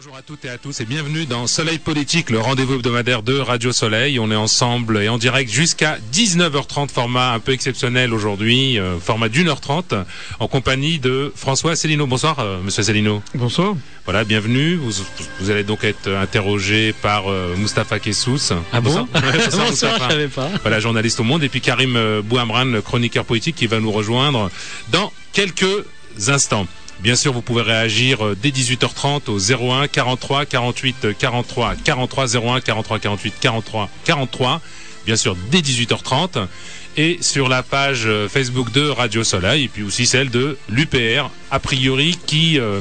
Bonjour à toutes et à tous et bienvenue dans Soleil Politique, le rendez-vous hebdomadaire de Radio Soleil. On est ensemble et en direct jusqu'à 19h30, format un peu exceptionnel aujourd'hui, euh, format d'une heure trente, en compagnie de François Célineau. Bonsoir, euh, monsieur Célineau. Bonsoir. Voilà, bienvenue. Vous, vous allez donc être interrogé par euh, Moustapha Kessous. Ah bon? Bonsoir. Bonsoir, Moustapha. je savais pas. Voilà, journaliste au Monde. Et puis Karim euh, Bouamran, le chroniqueur politique, qui va nous rejoindre dans quelques instants. Bien sûr, vous pouvez réagir euh, dès 18h30 au 01 43 48 43 43 01 43 48 43 43. Bien sûr, dès 18h30 et sur la page euh, Facebook de Radio Soleil et puis aussi celle de l'UPR, a priori qui, euh,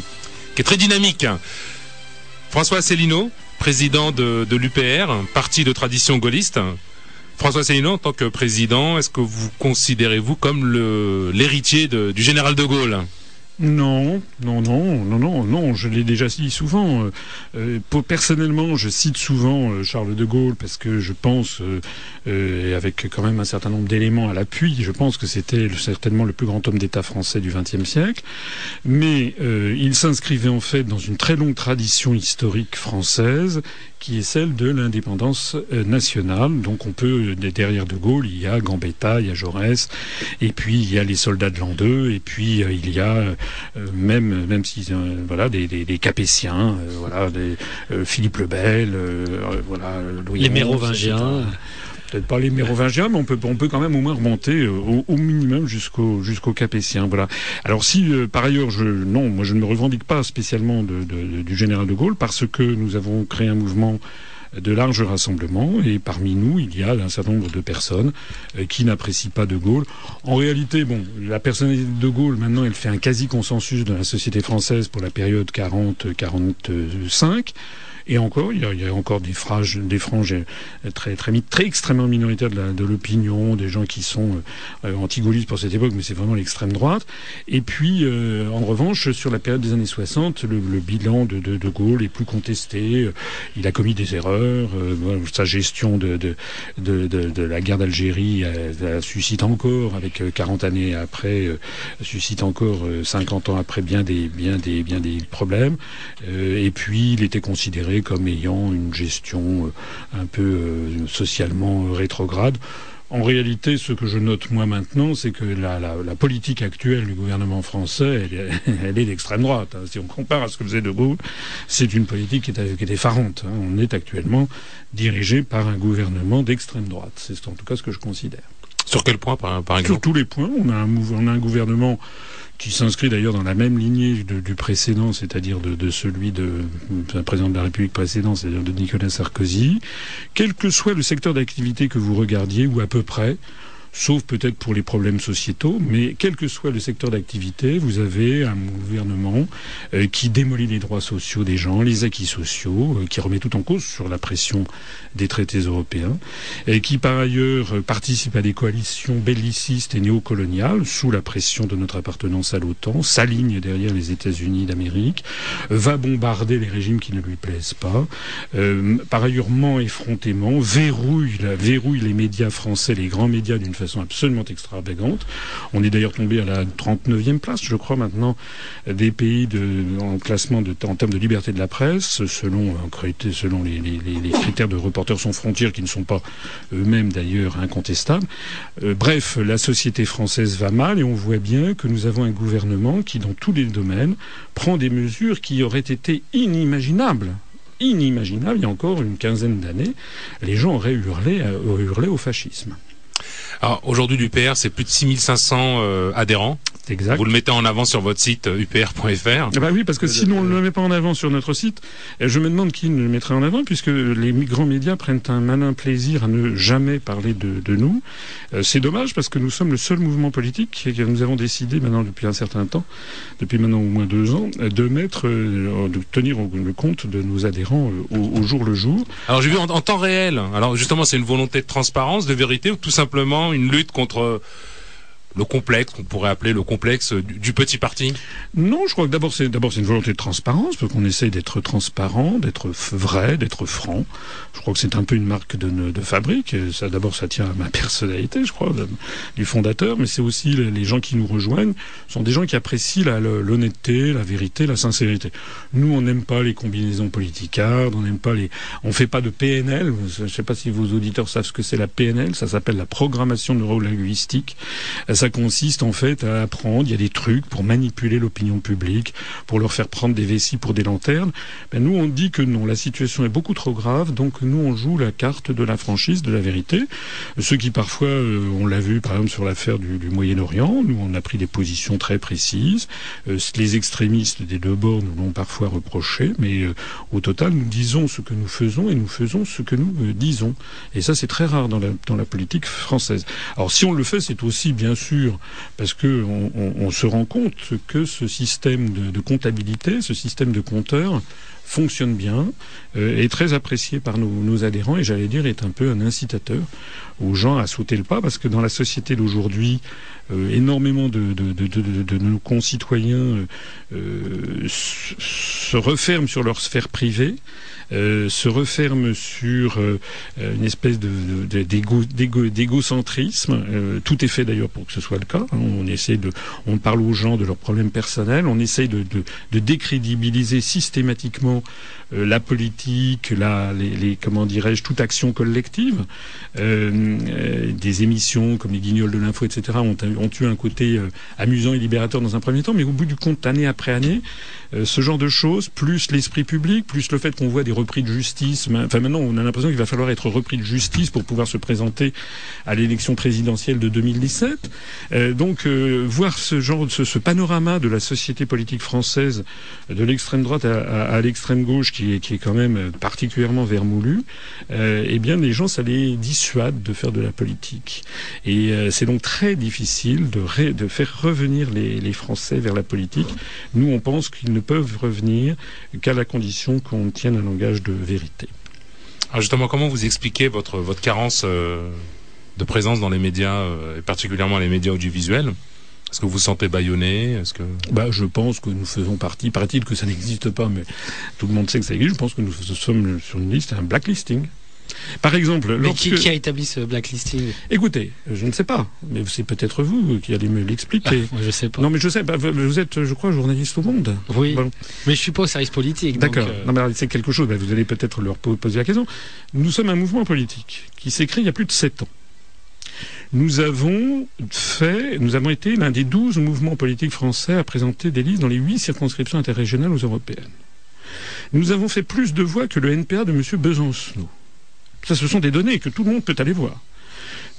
qui est très dynamique. François Asselineau, président de, l'UPR, parti de tradition gaulliste. François Asselineau, en tant que président, est-ce que vous considérez-vous comme l'héritier du général de Gaulle? Non, non, non, non, non, non, je l'ai déjà dit souvent. Euh, euh, pour- personnellement, je cite souvent euh, Charles de Gaulle parce que je pense, euh, avec quand même un certain nombre d'éléments à l'appui, je pense que c'était certainement le plus grand homme d'État français du XXe siècle. Mais il s'inscrivait en fait dans une très longue tradition historique française qui est celle de l'indépendance nationale. Donc on peut, derrière de Gaulle, il y a Gambetta, il y a Jaurès, et puis il y a les soldats de l'an 2, et puis il y a même, même si euh, voilà des, des, des Capétiens, euh, voilà des euh, Philippe le Bel, euh, euh, voilà Louis Les Mérovingiens. Peut-être pas les Mérovingiens, mais on peut, on peut quand même au moins remonter euh, au, au minimum jusqu'au jusqu'aux Capétiens. Voilà. Alors si euh, par ailleurs, je, non, moi je ne me revendique pas spécialement de, de- du général de Gaulle parce que nous avons créé un mouvement de large rassemblement et parmi nous il y a un certain nombre de personnes euh, qui n'apprécient pas de Gaulle. En réalité, bon, la personnalité de Gaulle maintenant elle fait un quasi consensus dans la société française pour la période 40-45. Et encore, il y a, il y a encore des franges, des franges euh, très, très, très extrêmement minoritaires de la- de l'opinion, des gens qui sont euh, anti-gaullistes pour cette époque, mais c'est vraiment l'extrême droite. Et puis, euh, en revanche, sur la période des années 60, le, le bilan de, de, de Gaulle est plus contesté. Il a commis des erreurs. euh, sa gestion de, de, de, la guerre d'Algérie euh, suscite encore, avec euh, 40 années après, euh, suscite encore euh, 50 ans après bien des, bien des, bien des problèmes. Euh, et puis, il était considéré comme ayant une gestion euh, un peu euh, socialement rétrograde. En réalité, ce que je note moi maintenant, c'est que la, la, la politique actuelle du gouvernement français, elle, est- elle est d'extrême droite. hein. Si on compare à ce que faisait De Gaulle, c'est une politique qui est, qui est effarante. hein. On est actuellement dirigé par un gouvernement d'extrême droite. C'est en tout cas ce que je considère. Sur quel point, par, par Sur exemple tous les points, on a un, mouv- on a un gouvernement qui s'inscrit d'ailleurs dans la même lignée de- du précédent, c'est-à-dire de, de celui de un président de la République précédent, c'est-à-dire de Nicolas Sarkozy. Quel que soit le secteur d'activité que vous regardiez, ou à peu près, sauf peut-être pour les problèmes sociétaux, mais quel que soit le secteur d'activité, vous avez un gouvernement euh, qui démolit les droits sociaux des gens, les acquis sociaux, euh, qui remet tout en cause sur la pression des traités européens, et qui par ailleurs euh, participe à des coalitions bellicistes et néocoloniales sous la pression de notre appartenance à l'OTAN, s'aligne derrière les États-Unis d'Amérique, va bombarder les régimes qui ne lui plaisent pas, par ailleurs ment effrontément, verrouille, verrouille les médias français, les grands médias d'une façon absolument extravagante. On est d'ailleurs tombé à la 39e place, je crois maintenant, des pays en classement en termes de liberté de la presse, selon, les, critères de Reporters sans frontières, qui ne sont pas eux-mêmes d'ailleurs incontestables. Euh, bref, la société française va mal et on voit bien que nous avons un gouvernement qui, dans tous les domaines, prend des mesures qui auraient été inimaginables. Inimaginables, il y a encore une quinzaine d'années, les gens auraient hurlé, euh, auraient hurlé au fascisme. Alors aujourd'hui, l'UPR, c'est plus de 6500 euh, adhérents. Exact. Vous le mettez en avant sur votre site euh, upr.fr. Ah bah oui, parce que sinon on ne le met pas en avant sur notre site. Et je me demande qui le mettrait en avant, puisque les grands médias prennent un malin plaisir à ne jamais parler de, de nous. Euh, c'est dommage, parce que nous sommes le seul mouvement politique et que nous avons décidé maintenant depuis un certain temps, depuis maintenant au moins deux ans, de mettre, euh, de tenir le compte de nos adhérents au, au jour le jour. Alors j'ai vu en, en temps réel. Alors justement, c'est une volonté de transparence, de vérité, ou tout simplement une lutte contre le complexe qu'on pourrait appeler le complexe du, petit parti Non, je crois que d'abord c'est d'abord c'est une volonté de transparence, parce qu'on essaie d'être transparent, d'être vrai, d'être franc. Je crois que c'est un peu une marque de, de fabrique. ça d'abord ça tient à ma personnalité, je crois, du fondateur, mais c'est aussi les gens qui nous rejoignent sont des gens qui apprécient l'honnêteté, la, vérité, la sincérité. Nous, on n'aime pas les combinaisons politicardes, on n'aime pas les, on fait pas de PNL. Je ne sais pas si vos auditeurs savent ce que c'est la PNL. Ça s'appelle la programmation neurolinguistique. Ça consiste en fait à apprendre. Il y a des trucs pour manipuler l'opinion publique, pour leur faire prendre des vessies pour des lanternes. Ben, nous, on dit que non. La situation est beaucoup trop grave. Donc nous, on joue la carte de la franchise, de la vérité. Ceux qui parfois, euh, on l'a vu par exemple sur l'affaire du, Moyen-Orient, nous, on a pris des positions très précises. Euh, les extrémistes des deux bords nous l'ont parfois reproché, mais euh, au total, nous disons ce que nous faisons et nous faisons ce que nous disons. Et ça, c'est très rare dans la, dans la politique française. Alors, si on le fait, c'est aussi, bien sûr, parce que on, se rend compte que ce système de, comptabilité, ce système de compteurs, fonctionne bien, euh, est très apprécié par nos, nos adhérents et j'allais dire est un peu un incitateur aux gens à sauter le pas parce que dans la société d'aujourd'hui, euh, énormément de, de, de, de, nos concitoyens euh, se referment sur leur sphère privée euh, se referme sur une espèce d'égocentrisme. Tout est fait d'ailleurs pour que ce soit le cas. Hein. On essaie de, on parle aux gens de leurs problèmes personnels, on essaye de, décrédibiliser systématiquement la politique, la, les comment dirais-je, toute action collective. Des émissions comme les Guignols de l'info, etc. ont, eu un côté amusant et libérateur dans un premier temps, mais au bout du compte, année après année, ce genre de choses, plus l'esprit public, plus le fait qu'on voit des repris de justice. Enfin, maintenant, on a l'impression qu'il va falloir être repris de justice pour pouvoir se présenter à l'élection présidentielle de 2017. Euh, donc, euh, voir ce genre, ce, ce, panorama de la société politique française, de l'extrême droite à, l'extrême gauche, qui est, qui est quand même particulièrement vermoulu, euh, eh bien, les gens, ça les dissuade de faire de la politique. Et euh, c'est donc très difficile de, ré, de faire revenir les, les Français vers la politique. Nous, on pense qu'ils ne peuvent revenir qu'à la condition qu'on tienne un langage de vérité. Alors justement, comment vous expliquez votre, votre carence euh, de présence dans les médias, euh, et particulièrement les médias audiovisuels? Est-ce que vous vous sentez bâillonné? Est-ce que... bah, Je pense que nous faisons partie, paraît-il que ça n'existe pas, mais tout le monde sait que ça existe, je pense que nous sommes sur une liste, un blacklisting. Par exemple, mais qui, a établi ce blacklisting? Écoutez, je ne sais pas, mais c'est peut-être vous qui allez me l'expliquer. Ah, je sais pas. Non, mais je sais. pas. vous êtes, je crois, journaliste au Monde. Oui. Mais je suis pas au service politique. D'accord. Euh... Non, mais c'est quelque chose. vous allez peut-être leur poser la question. Nous sommes un mouvement politique qui s'est créé il y a plus de sept ans. Nous avons fait, nous avons été l'un des douze mouvements politiques français à présenter des listes dans les huit circonscriptions interrégionales aux européennes. Nous avons fait plus de voix que le NPA de M. Besancenot. Ce sont des données que tout le monde peut aller voir.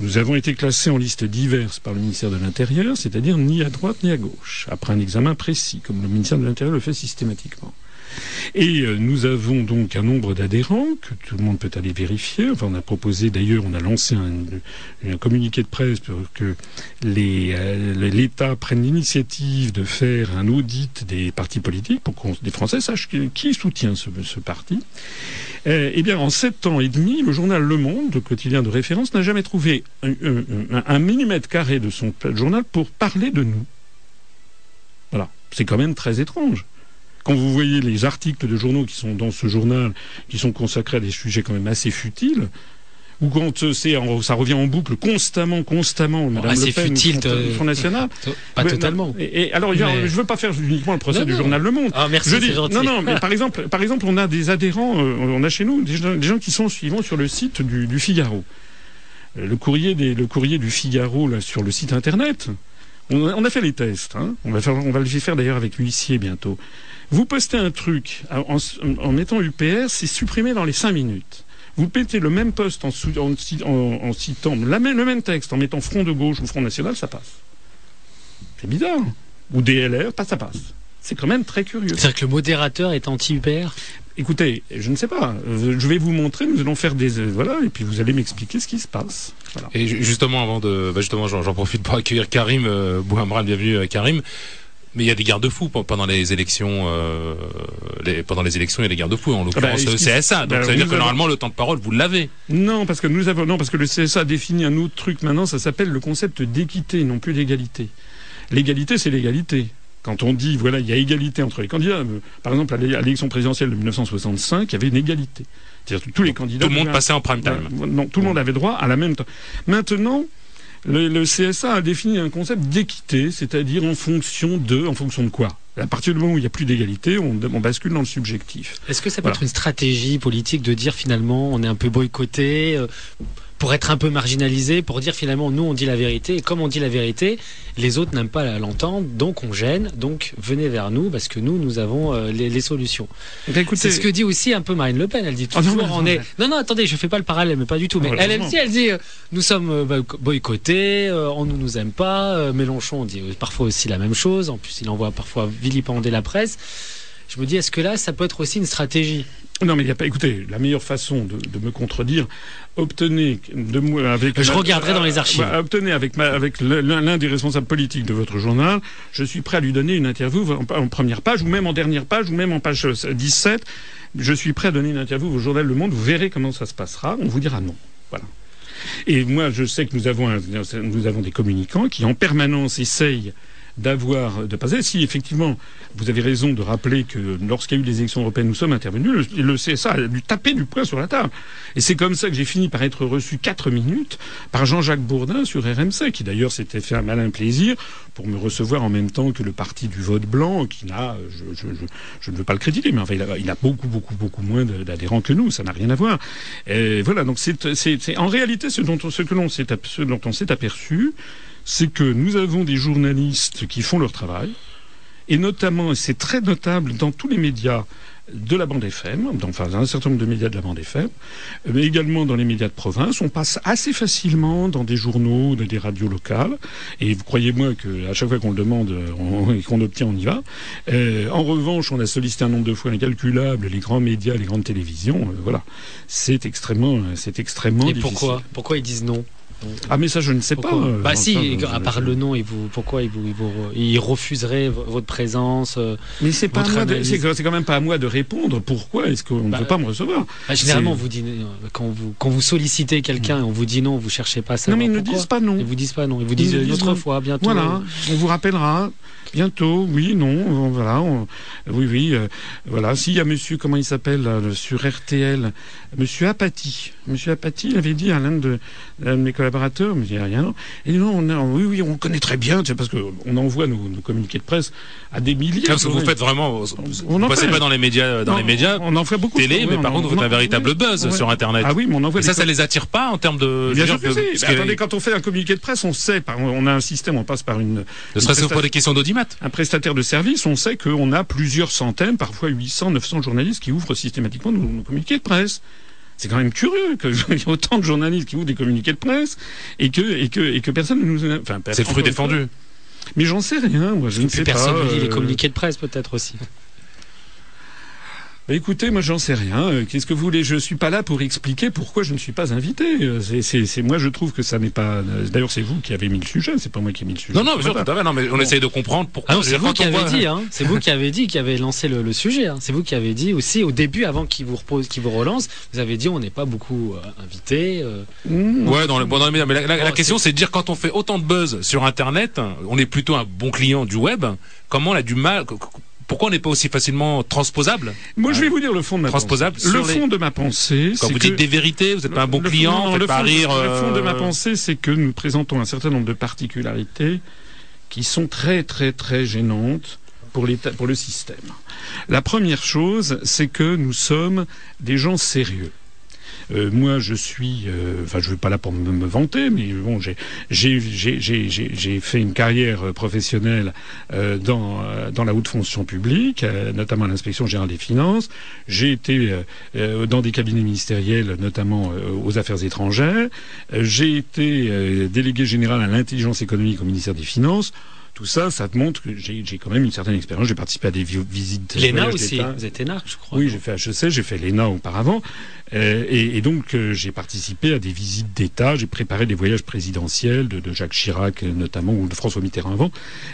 Nous avons été classés en liste diverse par le ministère de l'Intérieur, c'est-à-dire ni à droite ni à gauche, après un examen précis, comme le ministère de l'Intérieur le fait systématiquement. Et euh, nous avons donc un nombre d'adhérents que tout le monde peut aller vérifier. Enfin, on a proposé d'ailleurs, on a lancé un, un, communiqué de presse pour que euh, l'État prenne l'initiative de faire un audit des partis politiques pour que les Français sachent qui soutient ce, parti. Euh, eh bien, en sept ans et demi, le journal Le Monde, le quotidien de référence, n'a jamais trouvé un millimètre carré de son journal pour parler de nous. Voilà. C'est quand même très étrange quand vous voyez les articles de journaux qui sont dans ce journal, qui sont consacrés à des sujets quand même assez futiles, ou quand euh, c'est ça revient en boucle constamment, constamment, Madame Le Pen, futile, le Front National. Pas totalement. Et, et alors, mais... je veux pas faire uniquement le procès non, du non. journal Le Monde. Ah merci, je dis, gentil. non, non, mais par exemple, par exemple, on a des adhérents, euh, on a chez nous des, des gens qui sont suivants sur le site du, du Figaro. Le courrier, des, le courrier du Figaro là, sur le site internet. On a, on a fait les tests. Hein. On va faire, on va le faire d'ailleurs avec l'huissier bientôt. Vous postez un truc en, en mettant UPR, c'est supprimé dans les cinq minutes. Vous pétez le même poste en, en, en citant la même, le même texte, en mettant Front de gauche ou Front National, ça passe. C'est bizarre. Ou DLR, pas ça passe. C'est quand même très curieux. C'est-à-dire que le modérateur est anti-UPR Écoutez, je ne sais pas. Je vais vous montrer. Nous allons faire des voilà, et puis vous allez m'expliquer ce qui se passe. Voilà. Et justement, avant de, bah justement, j'en profite pour accueillir Karim euh, Bouhamran. Bienvenue, Karim Mais il y a des garde-fous pe- pendant les élections. euh, les- pendant les élections, il y a des garde-fous. En l'occurrence, est-ce le CSA. Donc bah, ça veut dire que avons- normalement, le temps de parole, vous l'avez. Non, parce que nous avons non parce que le CSA a défini un autre truc maintenant. Ça s'appelle le concept d'équité, non plus d'égalité. L'égalité, c'est l'égalité. Quand on dit voilà, il y a égalité entre les candidats. euh, Par exemple, à l'é- à l'élection présidentielle de 1965, il y avait une égalité. C'est-à-dire tous les candidats. Tout le monde passait en prime time. Euh, Non, tout le monde avait droit à la même. Maintenant, le, le CSA a défini un concept d'équité, c'est-à-dire en fonction de, en fonction de quoi? À partir du moment où il n'y a plus d'égalité, on, on bascule dans le subjectif. Est-ce que ça peut Voilà. être une stratégie politique de dire finalement on est un peu boycotté euh, pour être un peu marginalisé, pour dire finalement nous on dit la vérité et comme on dit la vérité, les autres n'aiment pas l'entendre, donc on gêne, donc venez vers nous parce que nous nous avons euh, les, les solutions. Eh écoutez, C'est ce que dit aussi un peu Marine Le Pen. Elle dit Ah non, toujours mais on non, est. mais- Non non attendez, je fais pas le parallèle, mais pas du tout. Mais elle, elle elle dit euh, nous sommes euh, boyco- boycottés, on ne nous aime pas. Mélenchon dit parfois aussi la même chose. En plus, il envoie parfois vilipender la presse. Je me dis, est-ce que là, ça peut être aussi une stratégie? Non mais il y a pas. Écoutez, la meilleure façon de, de me contredire, obtenez de moi avec. Je ma- regarderai dans les archives. Bah, obtenez avec ma, avec l'un des responsables politiques de votre journal. Je suis prêt à lui donner une interview en, en première page ou même en dernière page ou même en page euh, 17. Je suis prêt à donner une interview au journal Le Monde. Vous verrez comment ça se passera. On vous dira non. Voilà. Et moi, je sais que nous avons, un- nous avons des communicants qui en permanence essayent d'avoir, de passer. Si effectivement, vous avez raison de rappeler que lorsqu'il y a eu les élections européennes, nous sommes intervenus, le, le CSA a dû taper du poing sur la table. Et c'est comme ça que j'ai fini par être reçu quatre minutes par Jean-Jacques Bourdin sur RMC, qui d'ailleurs s'était fait un malin plaisir pour me recevoir en même temps que le parti du vote blanc, qui n'a, je, je, je, ne veux pas le critiquer, mais enfin, il a, beaucoup, beaucoup, beaucoup moins d'adhérents que nous. Ça n'a rien à voir. Et voilà. Donc c'est, en réalité ce dont on, ce que l'on s'est, ap- ce dont on s'est aperçu, c'est que nous avons des journalistes qui font leur travail, et notamment, et c'est très notable dans tous les médias de la bande FM, dans, enfin dans un certain nombre de médias de la bande FM, mais également dans les médias de province, on passe assez facilement dans des journaux, dans des radios locales, et vous croyez-moi que à chaque fois qu'on le demande on- et qu'on obtient, on y va. Euh, en revanche, on a sollicité un nombre de fois incalculable les grands médias, les grandes télévisions, euh, voilà, c'est extrêmement, c'est extrêmement Et difficile. pourquoi Pourquoi ils disent non? Ah mais ça je ne sais Pourquoi pas. euh, Bah si, à part le nom, vous, pourquoi ils vous, ils refuseraient votre présence euh, Mais c'est pas c'est quand même pas à moi de répondre. Pourquoi est-ce qu'on ne Bah, veut pas me recevoir bah, Généralement, vous euh, quand vous quand vous sollicitez quelqu'un et on vous dit non, vous cherchez pas ça. Non mais ils ne disent pas non. Ils vous disent pas non. Ils vous disent Ils euh, une disent autre non. fois, bientôt. Voilà, on vous rappellera bientôt. Oui, non, on- voilà. on- oui, oui, euh, voilà. S'il y a Monsieur, comment il s'appelle là, le- sur RTL, Monsieur Apathy. Monsieur Apathy avait dit à l'un de, mes collaborateurs, mais il n'y a rien. Et non, on a, oui, oui, on connaît très bien, c'est parce que on envoie nos, nos communiqués de presse à des milliers. Parce que vous faites vraiment, vous, On vous en passez pas dans les médias, dans Non, les médias on en fait beaucoup. télé, mais par contre, vous faites un véritable buzz sur Internet. Ah oui, mais on envoie Et ça, ça les attire pas en termes de. Bien sûr que si. que- attendez, quand on fait un communiqué de presse, on sait, on a un système, on passe par une, Ne serait-ce que pour des questions un prestataire de service, on sait qu'on a plusieurs centaines, parfois 800, 900 journalistes qui ouvrent systématiquement nos, nos communiqués de presse. C'est quand même curieux qu'il y ait autant de journalistes qui ouvrent des communiqués de presse et que, et que, et que personne ne nous... Enfin, C'est le fruit défendu. Mais j'en sais rien, moi, je ne sais personne pas. ne lit les euh, communiqués de presse, peut-être aussi. Bah, écoutez, moi j'en sais rien. Euh, Qu'est-ce que vous voulez? Je suis pas là pour expliquer pourquoi je ne suis pas invité. Euh, C'est, moi je trouve que ça n'est pas. euh, D'ailleurs, c'est vous qui avez mis le sujet. C'est pas moi qui ai mis le sujet. Non, non, bien sûr, matin. tout à fait. Non, mais on Bon. essaye de comprendre pourquoi. Ah veux c'est vous qui avez voit- dit, hein. C'est vous qui avez dit, qui avez lancé le, le sujet. Hein. C'est vous qui avez dit aussi au début, avant qu'il vous repose, qu'il vous relance, vous avez dit on n'est pas beaucoup euh, invité. euh. Mmh. Ouais, dans le, bon, dans les médias. Mais la, la- la Oh, question, c'est de dire quand on fait autant de buzz sur Internet, on est plutôt un bon client du web. Comment on a du mal Pourquoi on n'est pas aussi facilement transposable Moi, je vais vous dire le fond de ma Transposable pensée. Le les- fond de ma pensée, Quand vous que dites des vérités, vous n'êtes pas un bon le- client, non, vous le faites pas fond rire. Le fond de ma euh, pensée, c'est que nous présentons un certain nombre de particularités qui sont très, très, très gênantes pour, pour le système. La première chose, c'est que nous sommes des gens sérieux. Euh, moi, je suis, euh, enfin, je ne veux pas là pour me, me vanter, mais bon, j'ai, fait une carrière euh, professionnelle euh, dans dans la haute fonction publique, euh, notamment à l'inspection générale des finances. J'ai été dans des cabinets ministériels, notamment aux affaires étrangères. J'ai été euh, délégué général à l'intelligence économique au ministère des Finances. Tout ça, ça te montre que j'ai quand même une certaine expérience. J'ai participé à des vi- visites. L'ENA aussi. Vous êtes ENA, je crois. Oui, j'ai fait HEC, j'ai fait l'ENA auparavant. Euh, et, donc euh, j'ai participé à des visites d'État, j'ai préparé des voyages présidentiels de, Jacques Chirac notamment ou de François Mitterrand avant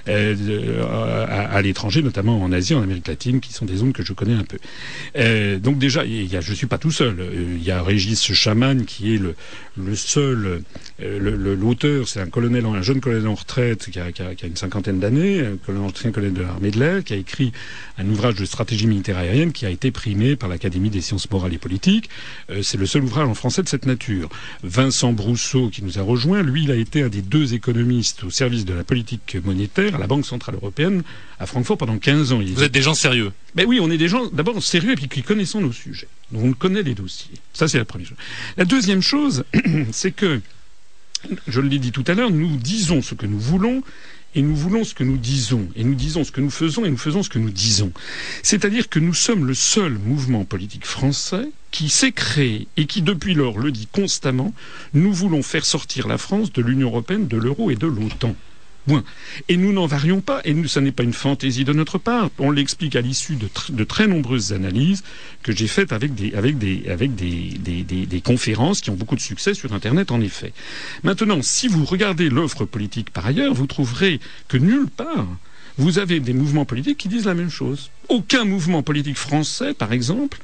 à, l'étranger, notamment en Asie, en Amérique latine, qui sont des zones que je connais un peu. donc déjà, y a, je suis pas tout seul. Il y a Régis Chaman qui est le, le seul, l'auteur, c'est un colonel, un jeune colonel en retraite qui a, une cinquantaine d'années, un ancien colonel de l'armée de l'air, qui a écrit un ouvrage de stratégie militaire aérienne qui a été primé par l'Académie des sciences morales et politiques. Euh, c'est le seul ouvrage en français de cette nature. Vincent Brousseau, qui nous a rejoint, lui, il a été un des deux économistes au service de la politique monétaire à la Banque Centrale Européenne à Francfort pendant 15 ans. Vous êtes des gens sérieux Ben oui, on est des gens d'abord sérieux et puis qui connaissons nos sujets. Donc on connaît les dossiers. Ça, c'est la première chose. La deuxième chose, c'est que, je l'ai dit tout à l'heure, nous disons ce que nous voulons et nous voulons ce que nous disons, et nous disons ce que nous faisons, et nous faisons ce que nous disons. C'est-à-dire que nous sommes le seul mouvement politique français qui s'est créé et qui depuis lors le dit constamment, nous voulons faire sortir la France de l'Union européenne, de l'euro et de l'OTAN. Et nous n'en varions pas, et nous, n'est pas une fantaisie de notre part. On l'explique à l'issue de, très nombreuses analyses que j'ai faites avec, des, avec, des, avec des, des, conférences qui ont beaucoup de succès sur Internet, en effet. Maintenant, si vous regardez l'offre politique par ailleurs, vous trouverez que nulle part, vous avez des mouvements politiques qui disent la même chose. Aucun mouvement politique français, par exemple,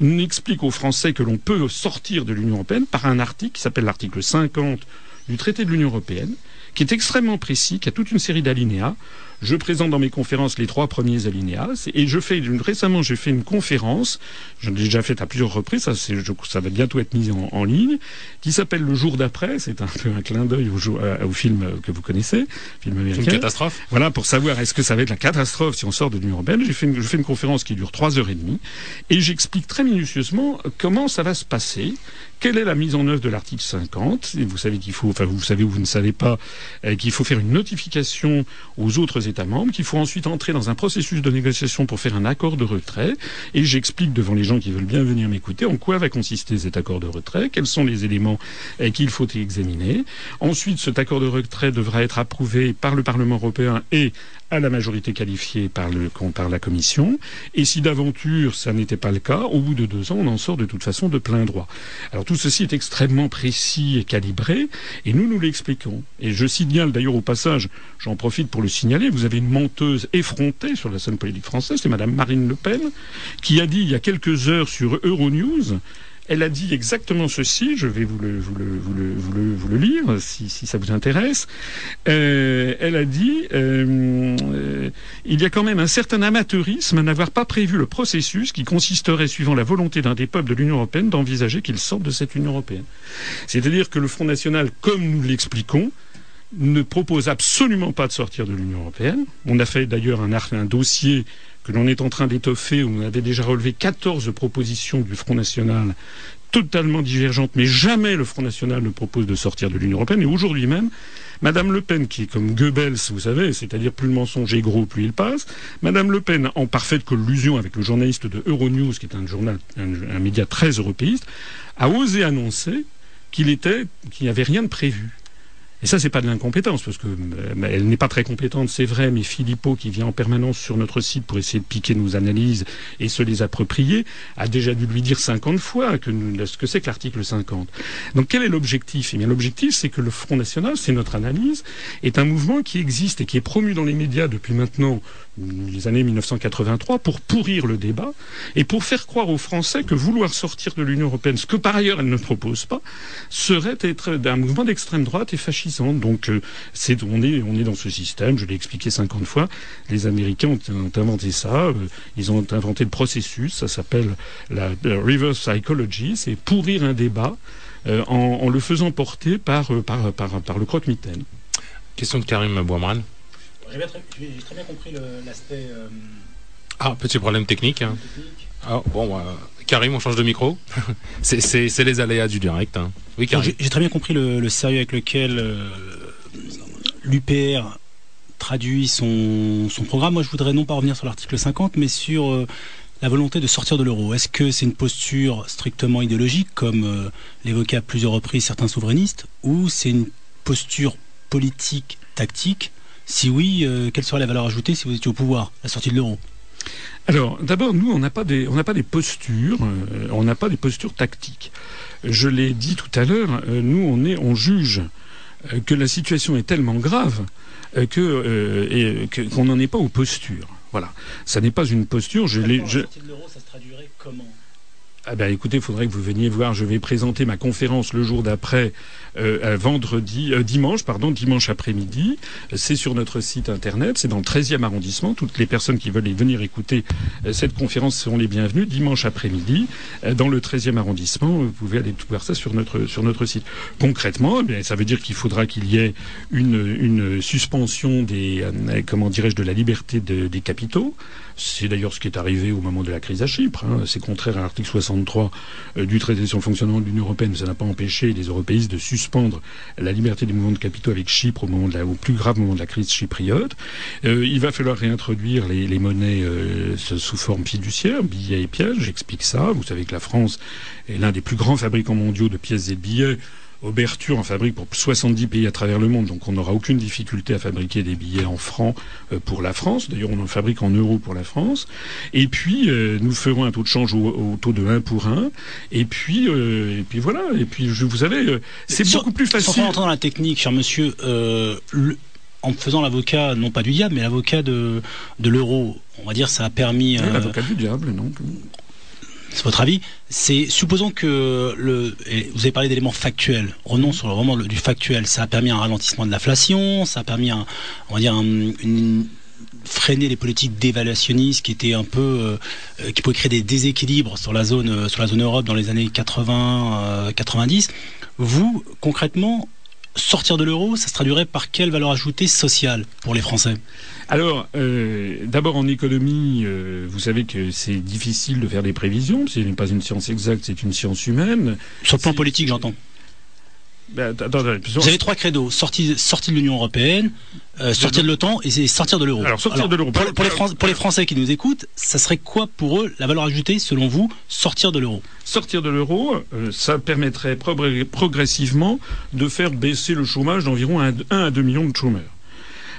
n'explique aux Français que l'on peut sortir de l'Union européenne par un article qui s'appelle l'article 50 du traité de l'Union européenne, qui est extrêmement précis, qui a toute une série d'alinéas. Je présente dans mes conférences les trois premiers alinéas et je fais récemment j'ai fait une conférence, j'en ai déjà fait à plusieurs reprises, ça, ça va bientôt être mis en, ligne, qui s'appelle Le jour d'après. C'est un peu un clin d'œil au, euh, au, film que vous connaissez, film américain. Une catastrophe. Voilà pour savoir est-ce que ça va être la catastrophe si on sort de l'Union européenne? J'ai fait une, je fais une conférence qui dure trois heures et demie et j'explique très minutieusement comment ça va se passer, quelle est la mise en œuvre de l'article 50 et Vous savez qu'il faut, enfin vous savez ou vous ne savez pas, euh, qu'il faut faire une notification aux autres États membres, qu'il faut ensuite entrer dans un processus de négociation pour faire un accord de retrait. Et j'explique devant les gens qui veulent bien venir m'écouter en quoi va consister cet accord de retrait, quels sont les éléments euh, qu'il faut examiner. Ensuite, cet accord de retrait devra être approuvé par le Parlement européen et à la majorité qualifiée par, le, par la Commission. Et si d'aventure ça n'était pas le cas, au bout de deux ans, on en sort de toute façon de plein droit. Alors tout ceci est extrêmement précis et calibré, et nous nous l'expliquons. Et je signale d'ailleurs au passage, j'en profite pour le signaler, vous avez une menteuse effrontée sur la scène politique française, c'est Madame Marine Le Pen, qui a dit il y a quelques heures sur Euronews elle a dit exactement ceci, je vais vous le, lire si, ça vous intéresse. Euh, elle a dit euh, euh, il y a quand même un certain amateurisme à n'avoir pas prévu le processus qui consisterait, suivant la volonté d'un des peuples de l'Union européenne, d'envisager qu'il sorte de cette Union européenne. C'est-à-dire que le Front national, comme nous l'expliquons, ne propose absolument pas de sortir de l'Union européenne. On a fait d'ailleurs un, un dossier que l'on est en train d'étoffer, où on avait déjà relevé 14 propositions du Front National totalement divergentes, mais jamais le Front National ne propose de sortir de l'Union Européenne. Et aujourd'hui même, Madame Le Pen, qui est comme Goebbels, vous savez, c'est-à-dire plus le mensonge est gros, plus il passe, Madame Le Pen, en parfaite collusion avec le journaliste de Euronews, qui est un journal, un, média très européiste, a osé annoncer qu'il était, qu'il n'y avait rien de prévu. Et ça, c'est pas de l'incompétence, parce que euh, elle n'est pas très compétente, c'est vrai, mais Philippot, qui vient en permanence sur notre site pour essayer de piquer nos analyses et se les approprier, a déjà dû lui dire 50 fois ce que c'est que l'article 50. Donc quel est l'objectif? Eh bien l'objectif, c'est que le Front National, c'est notre analyse, est un mouvement qui existe et qui est promu dans les médias depuis maintenant les années 1983 pour pourrir le débat et pour faire croire aux Français que vouloir sortir de l'Union européenne, ce que par ailleurs elle ne propose pas, serait être un mouvement d'extrême droite et fascisant. Donc euh, on, est, dans ce système, je l'ai expliqué 50 fois, les Américains ont, inventé ça, euh, ils ont inventé le processus, ça s'appelle la, reverse psychology, c'est pourrir un débat euh, en, le faisant porter par, par, le croque-mitaine. Question de Karim Bouamran. J'ai très bien compris l'aspect. Euh, ah, petit problème technique. Hein. Ah, bon, Karim, on change de micro. c'est les aléas du direct. Hein. Oui, J'ai très bien compris le, sérieux avec lequel euh, l'UPR traduit son, son, programme. Moi, je voudrais non pas revenir sur l'article 50, mais sur euh, la volonté de sortir de l'euro. Est-ce que c'est une posture strictement idéologique, comme l'évoquaient à plusieurs reprises certains souverainistes, ou c'est une posture politique, tactique si oui, euh, quelle serait la valeur ajoutée si vous étiez au pouvoir, la sortie de l'euro? Alors, d'abord, nous, on n'a pas des, on n'a pas des postures, euh, on n'a pas des postures tactiques. Je l'ai dit tout à l'heure, euh, nous, on est, on juge que la situation est tellement grave que qu'on n'en est pas aux postures. Voilà, ça n'est pas une posture. Je l'ai. Je... ça se traduirait comment? Ah ben écoutez, il faudrait que vous veniez voir. Je vais présenter ma conférence le jour d'après, euh, vendredi, euh, dimanche, pardon, dimanche après-midi. C'est sur notre site internet. C'est dans le 13e arrondissement. Toutes les personnes qui veulent venir écouter euh, cette conférence seront les bienvenues. Dimanche après-midi, dans le 13e arrondissement. Vous pouvez aller tout voir ça sur notre sur notre site. Concrètement, eh ça veut dire qu'il faudra qu'il y ait une, une suspension des comment dirais-je de la liberté des capitaux. C'est d'ailleurs ce qui est arrivé au moment de la crise à Chypre. Hein. C'est contraire à l'article 63 euh, du traité sur le fonctionnement de l'Union européenne. Ça n'a pas empêché les européistes de suspendre la liberté des mouvements de capitaux avec Chypre au, moment de la, au plus grave moment de la crise chypriote. Euh, il va falloir réintroduire les, les monnaies euh, sous forme fiduciaire, billets et pièces. J'explique ça. Vous savez que la France est l'un des plus grands fabricants mondiaux de pièces et de billets. Auberture en fabrique pour 70 pays à travers le monde, donc on n'aura aucune difficulté à fabriquer des billets en francs euh, pour la France. D'ailleurs, on en fabrique en euros pour la France. Et puis, euh, nous ferons un taux de change au, taux de 1 pour 1. Et puis, euh, et puis voilà. Et puis, je, vous savez, c'est beaucoup plus facile. Sans rentrer dans la technique, cher monsieur, en faisant l'avocat, non pas du diable, mais l'avocat de, de l'euro, on va dire, ça a permis. l'avocat du diable, non c'est votre avis, c'est supposons que le, vous avez parlé d'éléments factuels, renonce sur le vraiment du factuel, ça a permis un ralentissement de l'inflation, ça a permis un, on va dire freiner les politiques dévaluationnistes qui étaient un peu euh, qui pouvaient créer des déséquilibres sur la zone euh, sur la zone Europe dans les années 80 90 euh, vous concrètement sortir de l'euro ça se traduirait par quelle valeur ajoutée sociale pour les Français? Alors, euh, d'abord en économie, euh, vous savez que c'est difficile de faire des prévisions. Ce n'est pas une science exacte, c'est une science humaine. Sur le plan politique, j'entends. Ben, vous avez trois credos sortir, de l'Union européenne, euh, sortir de l'OTAN et sortir de l'euro. Alors sortir de l'euro. Pour, pour, les Français qui nous écoutent, ça serait quoi pour eux la valeur ajoutée selon vous sortir de l'euro? Sortir de l'euro, ça permettrait progressivement de faire baisser le chômage d'environ 1 à 2 millions de chômeurs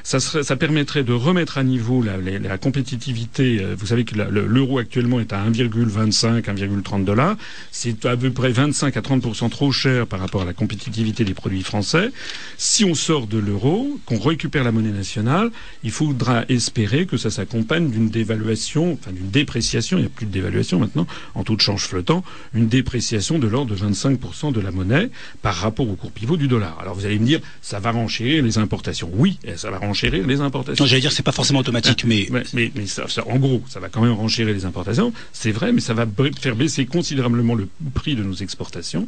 ça, serait, ça permettrait de remettre à niveau la, la, compétitivité. Euh, vous savez que l'euro actuellement est à 1,25, 1,30 dollars. C'est à peu près 25 à 30% trop cher par rapport à la compétitivité des produits français. Si on sort de l'euro, qu'on récupère la monnaie nationale, il faudra espérer que ça s'accompagne d'une dévaluation, enfin d'une dépréciation. Il n'y a plus de dévaluation maintenant en taux de change flottant, une dépréciation de l'ordre de 25% de la monnaie par rapport au cours pivot du dollar. Alors vous allez me dire, ça va renchérir les importations. Oui, ça va renchérir les importations. j'allais dire c'est pas forcément automatique, mais mais, mais, ça, en gros, ça va quand même renchérir les importations. C'est vrai, mais ça va faire baisser considérablement le prix de nos exportations.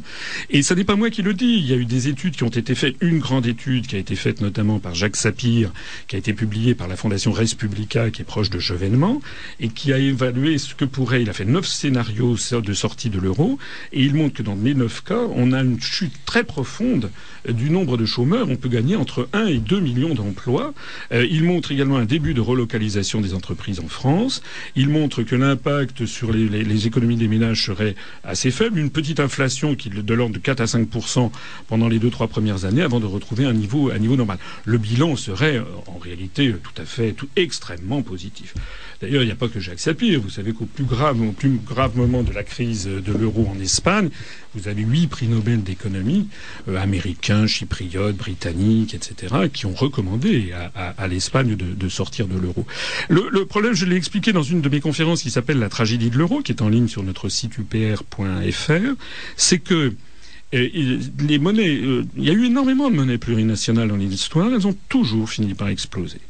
Et ça n'est pas moi qui le dis. Il y a eu des études qui ont été faites. Une grande étude qui a été faite notamment par Jacques Sapir, qui a été publiée par la Fondation Res Publica, qui est proche de Chevènement, et qui a évalué ce que pourrait. Il a fait neuf scénarios de sortie de l'euro, et il montre que dans les neuf cas, on a une chute très profonde du nombre de chômeurs. On peut gagner entre 1 et 2 millions d'emplois euh, il montre également un début de relocalisation des entreprises en France. Il montre que l'impact sur les, économies des ménages serait assez faible, une petite inflation qui de l'ordre de 4 à 5% pendant les deux trois premières années avant de retrouver un niveau normal. Le bilan serait en réalité tout à fait extrêmement positif. D'ailleurs, il n'y a pas que Jacques Sapir. Vous savez qu'au plus grave, moment de la crise de l'euro en Espagne, vous avez huit prix Nobel d'économie, euh, américains, chypriotes, britanniques, etc., qui ont recommandé à, l'Espagne de, sortir de l'euro. Le, le, problème, je l'ai expliqué dans une de mes conférences qui s'appelle La tragédie de l'euro, qui est en ligne sur notre site upr.fr, c'est que les monnaies, euh, il y a eu énormément de monnaies plurinationales dans l'histoire, elles ont toujours fini par exploser.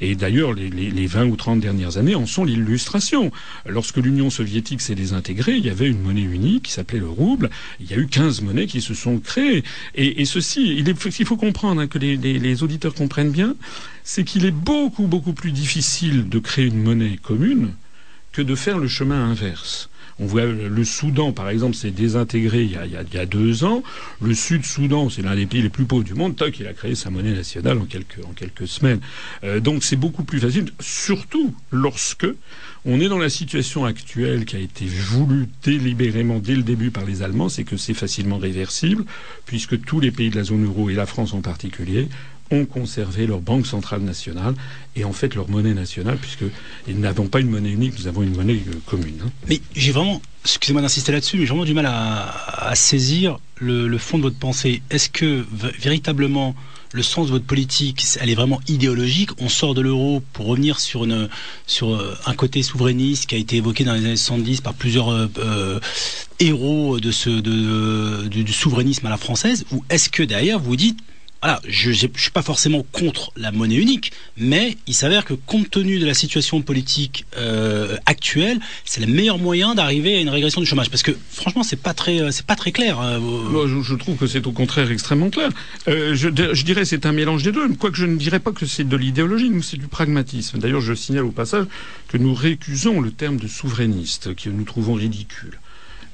Et d'ailleurs, les, les, 20 ou 30 dernières années en sont l'illustration. Lorsque l'Union soviétique s'est désintégrée, il y avait une monnaie unique qui s'appelait le rouble. Il y a eu 15 monnaies qui se sont créées. Et, ceci, il faut comprendre hein, que les, les auditeurs comprennent bien, c'est qu'il est beaucoup, beaucoup plus difficile de créer une monnaie commune que de faire le chemin inverse. On voit le Soudan, par exemple, s'est désintégré il y, a, il, y a, deux ans. Le Sud-Soudan, c'est l'un des pays les plus pauvres du monde. Toc, il a créé sa monnaie nationale en quelques, en quelques semaines. Euh, donc c'est beaucoup plus facile, surtout lorsque on est dans la situation actuelle qui a été voulue délibérément dès le début par les Allemands, c'est que c'est facilement réversible, puisque tous les pays de la zone euro, et la France en particulier, ont conservé leur banque centrale nationale et en fait leur monnaie nationale, puisque nous n'avons pas une monnaie unique, nous avons une monnaie euh, commune. Hein. Mais j'ai vraiment, excusez-moi d'insister là-dessus, mais j'ai vraiment du mal à, saisir le, fond de votre pensée. Est-ce que véritablement le sens de votre politique, elle est vraiment idéologique? On sort de l'euro pour revenir sur, euh, un côté souverainiste qui a été évoqué dans les années 70 par plusieurs euh, héros de ce, du souverainisme à la française? Ou est-ce que derrière vous dites voilà, je ne suis pas forcément contre la monnaie unique, mais il s'avère que compte tenu de la situation politique euh, actuelle, c'est le meilleur moyen d'arriver à une régression du chômage. Parce que franchement, c'est pas euh, pas très clair. Hein, je, trouve que c'est au contraire extrêmement clair. Euh, je, je, dirais c'est un mélange des deux. Quoique je ne dirais pas que c'est de l'idéologie, nous c'est du pragmatisme. D'ailleurs, je signale au passage que nous récusons le terme de souverainiste, que nous trouvons ridicule.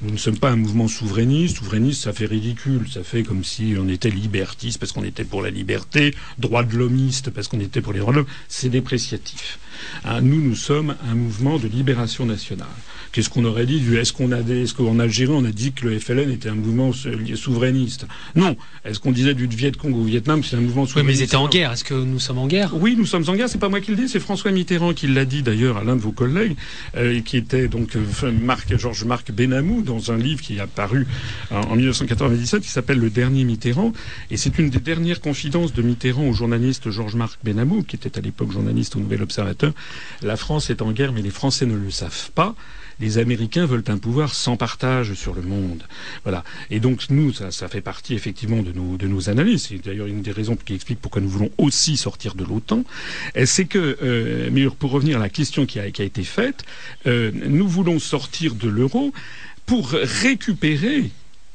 Nous ne sommes pas un mouvement souverainiste. Souverainiste, ça fait ridicule. Ça fait comme si on était libertiste parce qu'on était pour la liberté, droit de l'homiste parce qu'on était pour les droits de l'homme. C'est dépréciatif. Hein, nous, nous sommes un mouvement de libération nationale. Qu'est-ce qu'on aurait dit du Est-ce qu'on a est-ce qu'en Algérie on a dit que le FLN était un mouvement souverainiste Non. Est-ce qu'on disait du Viet Cong au Vietnam c'est un mouvement souverainiste Oui, mais ils étaient en guerre. Est-ce que nous sommes en guerre? Oui, nous sommes en guerre. C'est pas moi qui le dis, c'est François Mitterrand qui l'a dit d'ailleurs à l'un de vos collègues, euh, qui était donc euh, Marc, Georges Marc Benamou dans un livre qui est apparu en 1997 qui s'appelle Le dernier Mitterrand. Et c'est une des dernières confidences de Mitterrand au journaliste Georges Marc Benamou, qui était à l'époque journaliste au Nouvel Observateur. La France est en guerre, mais les Français ne le savent pas les Américains veulent un pouvoir sans partage sur le monde. Voilà. Et donc nous, ça, fait partie effectivement de nos, de nos analyses. C'est d'ailleurs une des raisons qui explique pourquoi nous voulons aussi sortir de l'OTAN. C'est que, euh, pour revenir à la question qui a, été faite, euh, nous voulons sortir de l'euro pour récupérer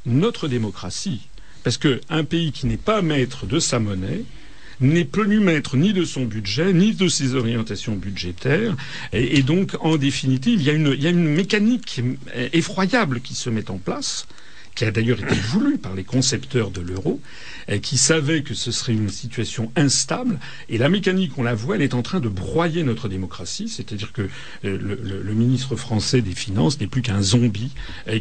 notre démocratie. Parce qu'un pays qui n'est pas maître de sa monnaie, n'est plus maître ni de son budget, ni de ses orientations budgétaires. Et, donc, en définitive, il y, a une, il y a une mécanique effroyable qui se met en place qui a d'ailleurs été voulu par les concepteurs de l'euro, qui savaient que ce serait une situation instable. Et la mécanique, on la voit, elle est en train de broyer notre démocratie. C'est-à-dire que euh, le, ministre français des Finances n'est plus qu'un zombie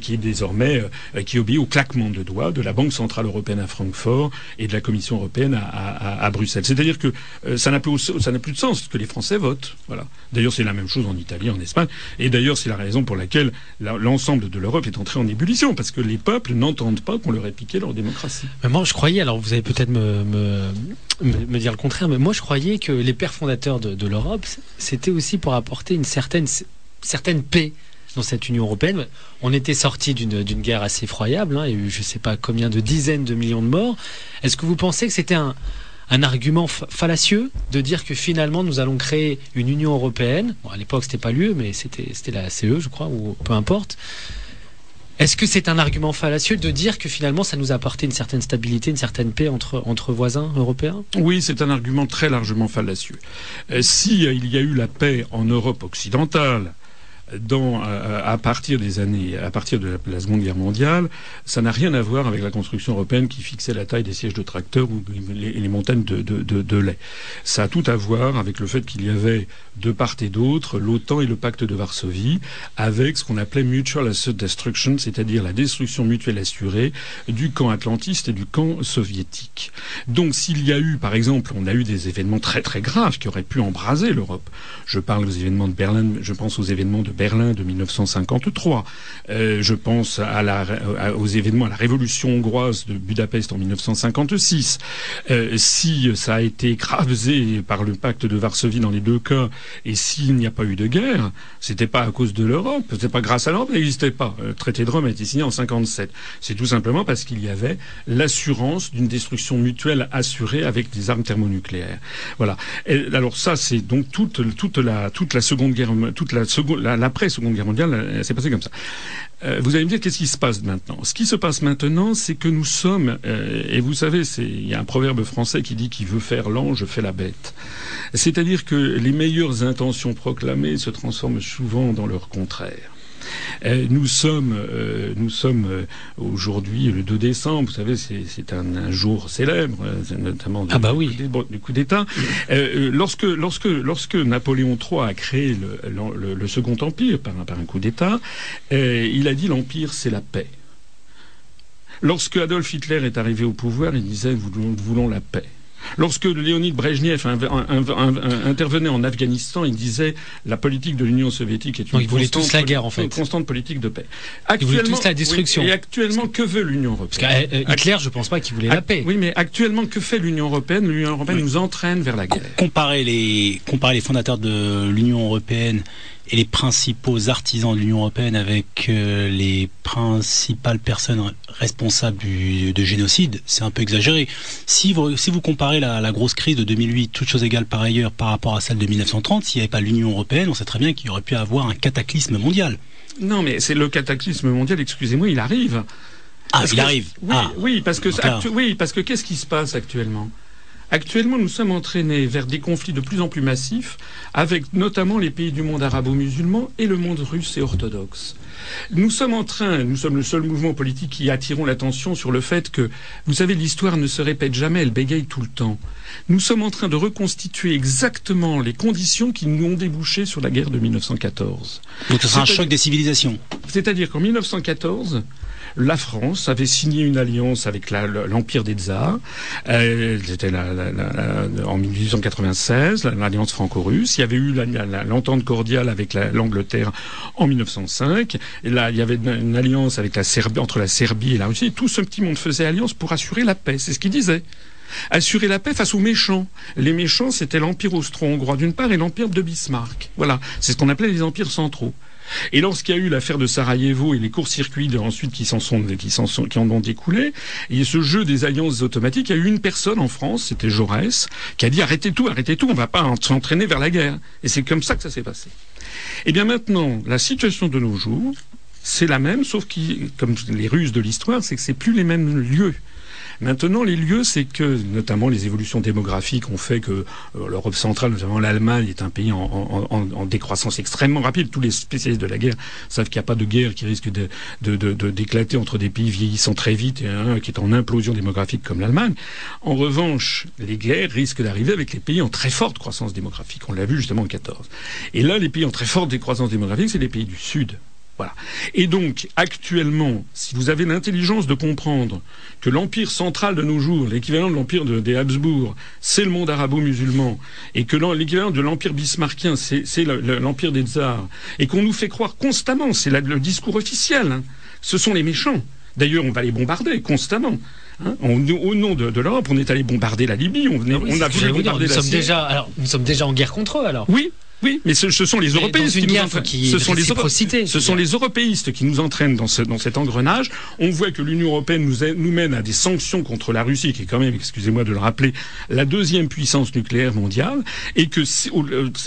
qui est désormais euh, qui obéit au claquement de doigts de la Banque centrale européenne à Francfort et de la Commission européenne à, Bruxelles. C'est-à-dire que euh, ça n'a plus ça n'a plus de sens que les Français votent. Voilà. D'ailleurs, c'est la même chose en Italie, en Espagne. Et d'ailleurs, c'est la raison pour laquelle l'ensemble de l'Europe est entré en ébullition parce que les peuples n'entendent pas qu'on leur ait piqué leur démocratie. Mais moi, je croyais, alors vous allez peut-être me, me, dire le contraire, mais moi, je croyais que les pères fondateurs de, l'Europe, c'était aussi pour apporter une certaine, certaine paix dans cette Union européenne. On était sorti d'une guerre assez effroyable, hein, il y a eu je ne sais pas combien de dizaines de millions de morts. Est-ce que vous pensez que c'était un, un argument fallacieux de dire que finalement nous allons créer une Union européenne? Bon, à l'époque c'était pas l'UE, mais c'était la CE, je crois, ou peu importe. Est-ce que c'est un argument fallacieux de dire que finalement ça nous a apporté une certaine stabilité, une certaine paix entre, voisins européens? Oui, c'est un argument très largement fallacieux. Euh, si il y a eu la paix en Europe occidentale, dans, euh, à partir des années, à partir de la, Seconde Guerre mondiale, ça n'a rien à voir avec la construction européenne qui fixait la taille des sièges de tracteurs ou les, montagnes de, de, lait. Ça a tout à voir avec le fait qu'il y avait de part et d'autre l'OTAN et le pacte de Varsovie, avec ce qu'on appelait mutual asset destruction, c'est-à-dire la destruction mutuelle assurée du camp atlantiste et du camp soviétique. Donc s'il y a eu, par exemple, on a eu des événements très très graves qui auraient pu embraser l'Europe. Je parle aux événements de Berlin, je pense aux événements de Berlin de 1953. Euh, je pense la, aux événements, à la révolution hongroise de Budapest en 1956. Euh, si ça a été écrasé par le pacte de Varsovie dans les deux cas, et s'il n'y a pas eu de guerre, c'était pas à cause de l'Europe, c'était pas grâce à l'Europe, elle n'existait pas. Le traité de Rome a été signé en 57. C'est tout simplement parce qu'il y avait l'assurance d'une destruction mutuelle assurée avec des armes thermonucléaires. Voilà. alors ça, c'est donc toute, toute la toute la seconde guerre, toute la seconde la, l'après-seconde guerre mondiale, c'est passé comme ça. Euh, vous allez me dire qu'est-ce qui se passe maintenant? Ce qui se passe maintenant, c'est que nous sommes, euh, et vous savez, il y a un proverbe français qui dit qui veut faire l'ange fait la bête. C'est-à-dire que les meilleures intentions proclamées se transforment souvent dans leur contraire. Euh, nous sommes, euh, nous sommes euh, aujourd'hui le 2 décembre. Vous savez, c'est un, jour célèbre, notamment du, ah bah oui. du coup d'État. lorsque, lorsque, lorsque Napoléon III a créé le, le, Second Empire par, par un coup d'État, il a dit l'empire c'est la paix. Lorsque Adolf Hitler est arrivé au pouvoir, il disait nous voulons la paix. Lorsque Léonid Brejnev intervenait en Afghanistan, il disait la politique de l'Union soviétique est une, constante, la guerre, en fait. constante politique de paix. Actuellement, tous la destruction. et actuellement, que veut l'Union européenne Parce que euh, Hitler, je pense pas qu'il voulait la paix. Oui, mais actuellement, que fait l'Union européenne? L'Union européenne nous entraîne vers la guerre. Comparer les, comparer les fondateurs de l'Union européenne et les principaux artisans de l'Union européenne avec euh, les principales personnes responsables du, de génocide, c'est un peu exagéré. Si vous, si vous comparez la, la, grosse crise de 2008, toutes choses égales par ailleurs, par rapport à celle de 1930, s'il n'y avait pas l'Union européenne, on sait très bien qu'il aurait pu avoir un cataclysme mondial. Non, mais c'est le cataclysme mondial, excusez-moi, il arrive. Ah, il arrive. Oui, ah. oui, parce que, oui, parce que qu'est-ce qui se passe actuellement? Actuellement, nous sommes entraînés vers des conflits de plus en plus massifs, avec notamment les pays du monde arabo-musulman et le monde russe et orthodoxe. Nous sommes en train, nous sommes le seul mouvement politique qui attirons l'attention sur le fait que, vous savez, l'histoire ne se répète jamais, elle bégaye tout le temps. Nous sommes en train de reconstituer exactement les conditions qui nous ont débouché sur la guerre de 1914. Donc ce sera un choc des civilisations. C'est-à-dire qu'en 1914, la France avait signé une alliance avec l'Empire des Tsars. Euh, C'était en 1896, l'alliance franco-russe. Il y avait eu l'entente cordiale avec l'Angleterre en 1905. Et là, il y avait une, alliance entre la Serbie et la Russie. tout ce petit monde faisait alliance pour assurer la paix. C'est ce qu'il disait assurer la paix face aux méchants. Les méchants, c'était l'Empire austro-hongrois d'une part et l'Empire de Bismarck. Voilà, c'est ce qu'on appelait les empires centraux. Et lorsqu'il y a eu l'affaire de Sarajevo et les courts-circuits ensuite qui s'en sont, qui en ont découlé, et ce jeu des alliances automatiques, il y a eu une personne en France, c'était Jaurès, qui a dit arrêtez tout, arrêtez tout, on ne va pas s'entraîner vers la guerre. Et c'est comme ça que ça s'est passé. Et eh bien maintenant, la situation de nos jours, c'est la même, sauf que, comme les ruses de l'histoire, c'est que c'est plus les mêmes lieux. Maintenant, les lieux, c'est que notamment les évolutions démographiques ont fait que euh, l'Europe centrale, notamment l'Allemagne, est un pays en, décroissance extrêmement rapide. Tous les spécialistes de la guerre savent qu'il n'y a pas de guerre qui risque de, de, de, d'éclater entre des pays vieillissant très vite et un qui est en implosion démographique comme l'Allemagne. En revanche, les guerres risquent d'arriver avec les pays en très forte croissance démographique. On l'a vu justement en 14. Et là, les pays en très forte décroissance démographique, c'est les pays du Sud. Voilà. Et donc, actuellement, si vous avez l'intelligence de comprendre que l'empire central de nos jours, l'équivalent de l'empire des Habsbourg, c'est le monde arabo-musulman, et que l'équivalent de l'empire bismarckien, c'est l'empire des tsars, et qu'on nous fait croire constamment, c'est le discours officiel, hein, ce sont les méchants. D'ailleurs, on va les bombarder constamment. Hein. au nom de, l'Europe, on est allé bombarder la Libye, on, ah on a voulu bombarder la Syrie. Déjà, alors, nous sommes déjà en guerre contre eux, alors. Oui, oui, mais ce, sont les européistes qui nous entraînent. ce sont les, ce sont les européistes qui nous entraînent dans, dans cet engrenage. On voit que l'Union européenne nous, nous, mène à des sanctions contre la Russie, qui est quand même, excusez-moi de le rappeler, la deuxième puissance nucléaire mondiale, et que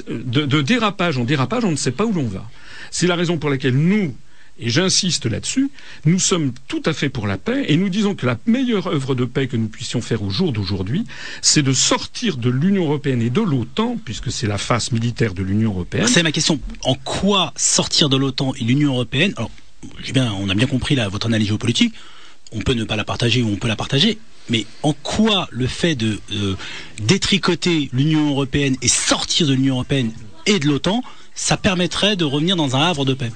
de, de dérapage en dérapage, on ne sait pas où l'on va. C'est la raison pour laquelle nous, et j'insiste là-dessus, nous sommes tout à fait pour la paix et nous disons que la meilleure œuvre de paix que nous puissions faire au jour d'aujourd'hui, c'est de sortir de l'Union européenne et de l'OTAN, puisque c'est la face militaire de l'Union européenne. C'est ma question. En quoi sortir de l'OTAN et l'Union européenne Alors, on a bien compris votre analyse géopolitique. On peut ne pas la partager ou on peut la partager, mais en quoi le fait de détricoter l'Union européenne et sortir de l'Union européenne et de l'OTAN, ça permettrait de revenir dans un havre de paix?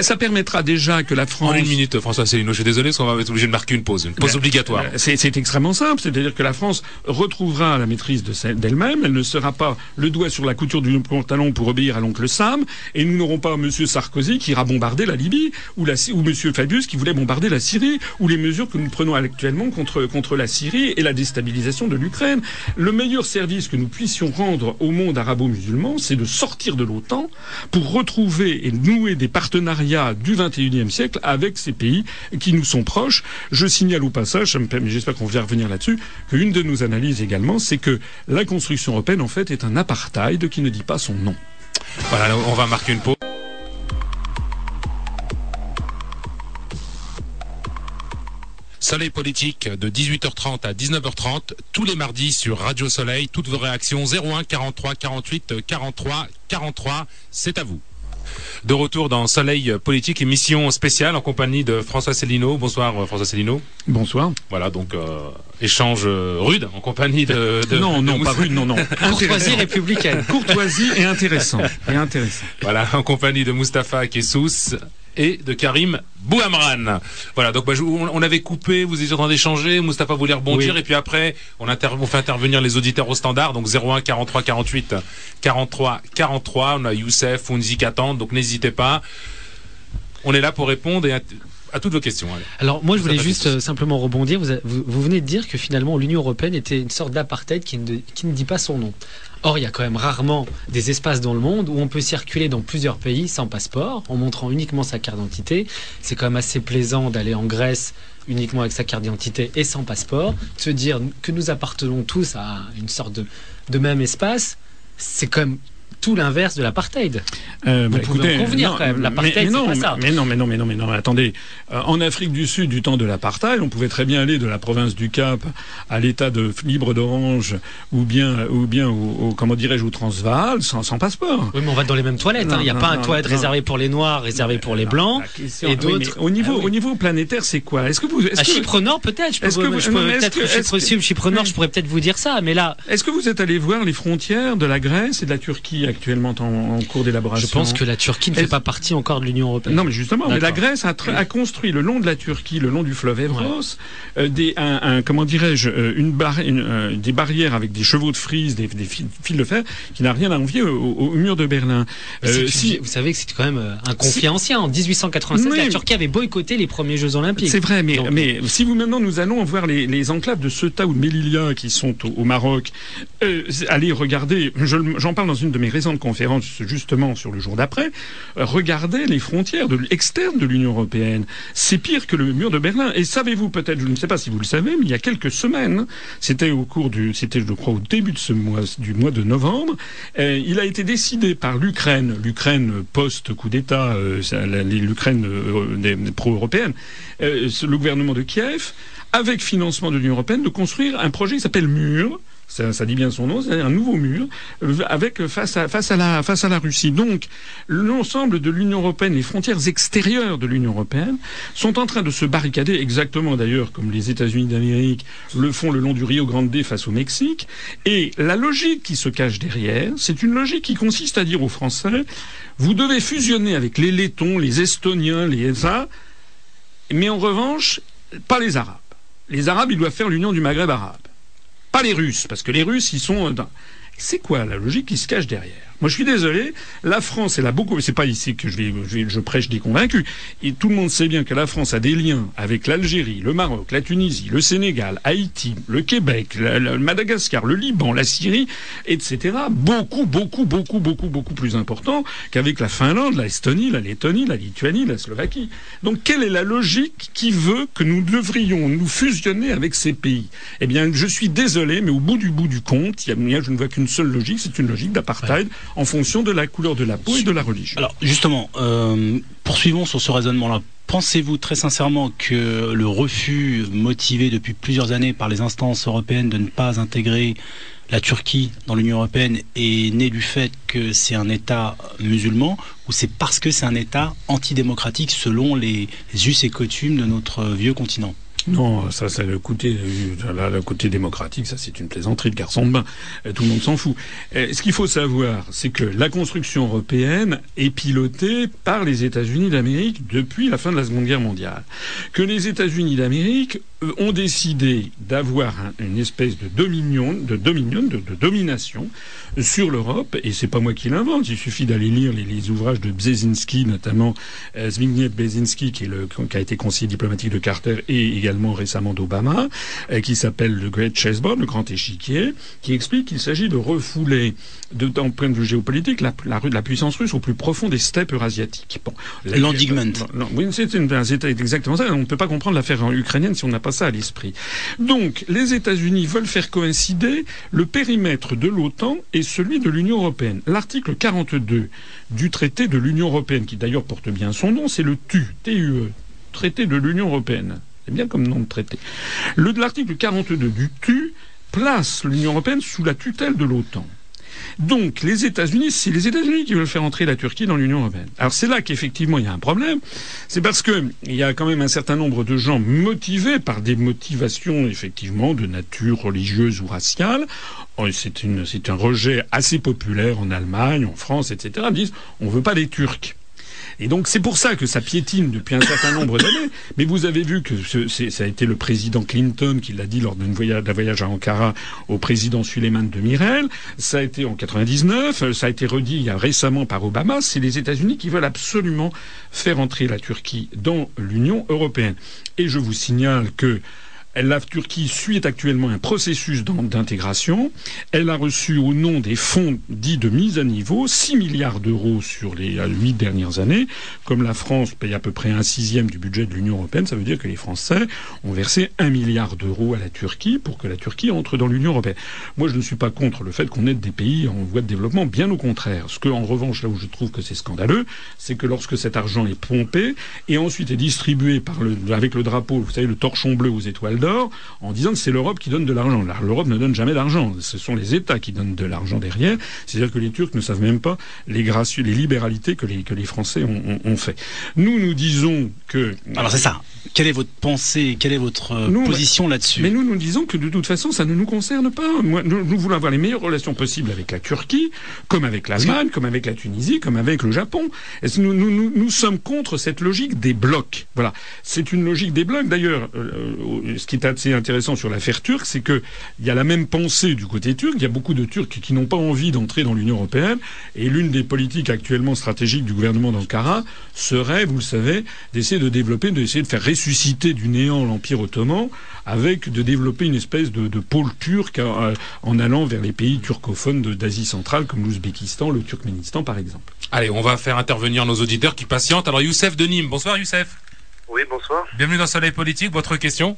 Ça permettra déjà que la France. En une minute, François Céline, je suis désolé, parce qu'on va être obligé de marquer une pause, une pause ben, obligatoire. C'est extrêmement simple, c'est-à-dire que la France retrouvera la maîtrise d'elle-même, elle ne sera pas le doigt sur la couture du pantalon pour obéir à l'oncle Sam, et nous n'aurons pas M. Sarkozy qui ira bombarder la Libye, ou, la, ou M. Fabius qui voulait bombarder la Syrie, ou les mesures que nous prenons actuellement contre, contre la Syrie et la déstabilisation de l'Ukraine. Le meilleur service que nous puissions rendre au monde arabo-musulman, c'est de sortir de l'OTAN pour retrouver et nouer des partenariats du XXIe siècle avec ces pays qui nous sont proches. Je signale au passage, j'espère qu'on va revenir là-dessus, qu'une de nos analyses également, c'est que la construction européenne, en fait, est un apartheid qui ne dit pas son nom. Voilà, on va marquer une pause. Soleil politique de 18h30 à 19h30 tous les mardis sur Radio Soleil. Toutes vos réactions 01 43 48 43 43. C'est à vous de retour dans Soleil Politique, émission spéciale en compagnie de François Célineau. Bonsoir euh, François Célineau. Bonsoir. Voilà, donc euh, échange euh, rude en compagnie de... non, non, pas rude, non, non. Courtoisie républicaine. Courtoisie et intéressant. Et intéressant. Voilà, en compagnie de Mustapha Kessous et de Karim Bouhamran. Voilà, donc bah, on avait coupé, vous étiez en train d'échanger, Moustapha voulait rebondir, et puis après, on, on, fait intervenir les auditeurs au standard, donc 01 43 48 43 43, on a Youssef, Unzi qui attendent, donc n'hésitez pas. On est là pour répondre et à toutes vos questions. Alors moi je voulais juste euh, simplement rebondir. Vous, vous, venez de dire que finalement l'Union européenne était une sorte d'apartheid qui, qui, ne dit pas son nom. Or il y a quand même rarement des espaces dans le monde où on peut circuler dans plusieurs pays sans passeport, en montrant uniquement sa carte d'identité. C'est quand même assez plaisant d'aller en Grèce uniquement avec sa carte d'identité et sans passeport, se dire que nous appartenons tous à une sorte de, de même espace. C'est quand même tout l'inverse de l'apartheid. Euh, Vous bah, pouvez en convenir quand même. L'apartheid, c'est pas ça. Mais non, mais non, mais non, mais non. Attendez. Euh, en Afrique du Sud, du temps de l'apartheid, on pouvait très bien aller de la province du Cap à l'État de libre d'Orange, ou bien, ou bien, au, comment dirais-je, au Transvaal, sans, sans, passeport. Oui, mais on va dans les mêmes toilettes. Hein. Il n'y a pas un toilette réservé pour les Noirs, réservé pour les Blancs, et d'autres. au niveau, ah au niveau planétaire, c'est quoi? Est-ce que vous, est à Chypre Nord, peut-être. Je peux, peut-être Chypre, Chypre Nord, je pourrais peut-être vous dire ça, mais là. Est-ce que vous êtes allé voir les frontières de la Grèce et de la Turquie? Actuellement en, cours d'élaboration. Je pense que la Turquie ne fait pas partie encore de l'Union européenne. Non, mais justement, mais la Grèce a, construit le long de la Turquie, le long du fleuve Evros, euh, des, un, comment dirais-je, euh, une, euh, des barrières avec des chevaux de frise, des, fils de fer, qui n'a rien à envier au, mur de Berlin. si... Vous savez que c'est quand même un conflit ancien. En 1896, la Turquie avait boycotté les premiers Jeux Olympiques. C'est vrai, mais, mais si vous maintenant nous allons voir les, enclaves de Ceuta ou de Melilla qui sont au, Maroc, allez regarder, j'en parle dans une de mes récentes conférences justement sur le jour d'après, euh, regardez les frontières externes de l'Union européenne. C'est pire que le mur de Berlin. Et savez-vous peut-être, je ne sais pas si vous le savez, mais il y a quelques semaines, c'était au cours du, c'était je crois au début de ce mois, du mois de novembre, euh, il a été décidé par l'Ukraine, l'Ukraine post coup d'État, euh, l'Ukraine pro-européenne, le gouvernement de Kiev, avec financement de l'Union européenne, de construire un projet qui s'appelle Mur, ça, dit bien son nom, c'est un nouveau mur euh, avec face à, face à la face à la Russie. Donc l'ensemble de l'Union européenne, les frontières extérieures de l'Union européenne sont en train de se barricader exactement d'ailleurs comme les États-Unis d'Amérique le font le long du Rio Grande face au Mexique. Et la logique qui se cache derrière, c'est une logique qui consiste à dire aux Français vous devez fusionner avec les Lettons, les Estoniens, les ESA, mais en revanche pas les Arabes. Les Arabes, ils doivent faire l'union du Maghreb arabe. Pas les Russes, parce que les Russes, ils sont... C'est quoi la logique qui se cache derrière? Moi, je suis désolé. La France, elle a beaucoup. C'est pas ici que je, vais, je, prêche des convaincus. Et tout le monde sait bien que la France a des liens avec l'Algérie, le Maroc, la Tunisie, le Sénégal, Haïti, le Québec, le Madagascar, le Liban, la Syrie, etc. Beaucoup, beaucoup, beaucoup, beaucoup, beaucoup plus important qu'avec la Finlande, la Estonie, la Lettonie, la Lituanie, la Slovaquie. Donc, quelle est la logique qui veut que nous devrions nous fusionner avec ces pays? Eh bien, je suis désolé, mais au bout du bout du compte, il y a, je ne vois qu'une seule logique, c'est une logique d'apartheid en fonction de la couleur de la peau et de la religion. Alors justement, euh, poursuivons sur ce raisonnement-là. Pensez-vous très sincèrement que le refus motivé depuis plusieurs années par les instances européennes de ne pas intégrer la Turquie dans l'Union européenne est né du fait que c'est un État musulman ou c'est parce que c'est un État antidémocratique selon les us et coutumes de notre vieux continent? Non, ça, c'est le côté, le côté démocratique, ça, c'est une plaisanterie de garçon de bain. Euh, tout le monde s'en fout. Euh, ce qu'il faut savoir, c'est que la construction européenne est pilotée par les États-Unis d'Amérique depuis la fin de la Seconde Guerre mondiale. Que les États-Unis d'Amérique euh, ont décidé d'avoir une espèce de dominion, de de, domination sur l'Europe, et c'est pas moi qui l'invente. Il suffit d'aller lire les, ouvrages de Brzezinski, notamment Zbigniew Brzezinski, qui, est le, qui a été conseiller diplomatique de Carter et également récemment d'Obama, qui s'appelle le Great Chessboard, le grand échiquier, qui explique qu'il s'agit de refouler, d'un point de vue géopolitique, la, la, la, puissance russe au plus profond des steppes eurasiatiques. Bon, L'endigment. Oui, c'est exactement ça. On ne peut pas comprendre l'affaire ukrainienne si on n'a pas ça à l'esprit. Donc, les États-Unis veulent faire coïncider le périmètre de l'OTAN et celui de l'Union européenne. L'article 42 du traité de l'Union européenne, qui d'ailleurs porte bien son nom, c'est le TU, TUE, traité de l'Union européenne. C'est bien comme nom de traité. Le, l'article 42 du TU place l'Union européenne sous la tutelle de l'OTAN. Donc, les États-Unis, c'est les États-Unis qui veulent faire entrer la Turquie dans l'Union européenne. Alors, c'est là qu'effectivement, il y a un problème. C'est parce qu'il y a quand même un certain nombre de gens motivés par des motivations, effectivement, de nature religieuse ou raciale. Oh, c'est, un rejet assez populaire en Allemagne, en France, etc. Ils disent, on veut pas les Turcs. Et donc c'est pour ça que ça piétine depuis un certain nombre d'années. Mais vous avez vu que ça a été le président Clinton qui l'a dit lors d'un voyage, voyage à Ankara au président Suleiman de Mirel. Ça a été en 99. Ça a été redit il y a récemment par Obama. C'est les États-Unis qui veulent absolument faire entrer la Turquie dans l'Union européenne. Et je vous signale que la Turquie suit actuellement un processus d'intégration. Elle a reçu au nom des fonds dits de mise à niveau 6 milliards d'euros sur les huit dernières années. Comme la France paye à peu près un sixième du budget de l'Union européenne, ça veut dire que les Français ont versé un milliard d'euros à la Turquie pour que la Turquie entre dans l'Union européenne. Moi, je ne suis pas contre le fait qu'on aide des pays en voie de développement, bien au contraire. Ce que, en revanche, là où je trouve que c'est scandaleux, c'est que lorsque cet argent est pompé et ensuite est distribué avec le drapeau, vous savez, le torchon bleu aux étoiles d'or, en disant que c'est l'Europe qui donne de l'argent. L'Europe ne donne jamais d'argent. Ce sont les États qui donnent de l'argent derrière. C'est-à-dire que les Turcs ne savent même pas les gracieux, les libéralités que les, que les Français ont, fait. Nous, nous disons que... Alors c'est ça. Quelle est votre pensée Quelle est votre euh, position là-dessus Mais nous, nous disons que de toute façon, ça ne nous concerne pas. nous, voulons avoir les meilleures relations possibles avec la Turquie, comme avec l'Allemagne, comme avec la Tunisie, comme avec le Japon. Nous, nous, nous, sommes contre cette logique des blocs? Voilà. C'est une logique des blocs. D'ailleurs, euh, euh, ce qui est assez intéressant sur l'affaire turque, c'est qu'il y a la même pensée du côté turc. Il y a beaucoup de Turcs qui n'ont pas envie d'entrer dans l'Union européenne. Et l'une des politiques actuellement stratégiques du gouvernement d'Ankara serait, vous le savez, d'essayer de développer, d'essayer de faire ressusciter du néant l'Empire ottoman avec de développer une espèce de, pôle turc euh, en allant vers les pays turcophones d'Asie centrale comme l'Ouzbékistan, le Turkménistan par exemple. Allez, on va faire intervenir nos auditeurs qui patientent. Alors Youssef de Nîmes, bonsoir Youssef. Oui, bonsoir. Bienvenue dans Soleil Politique, votre question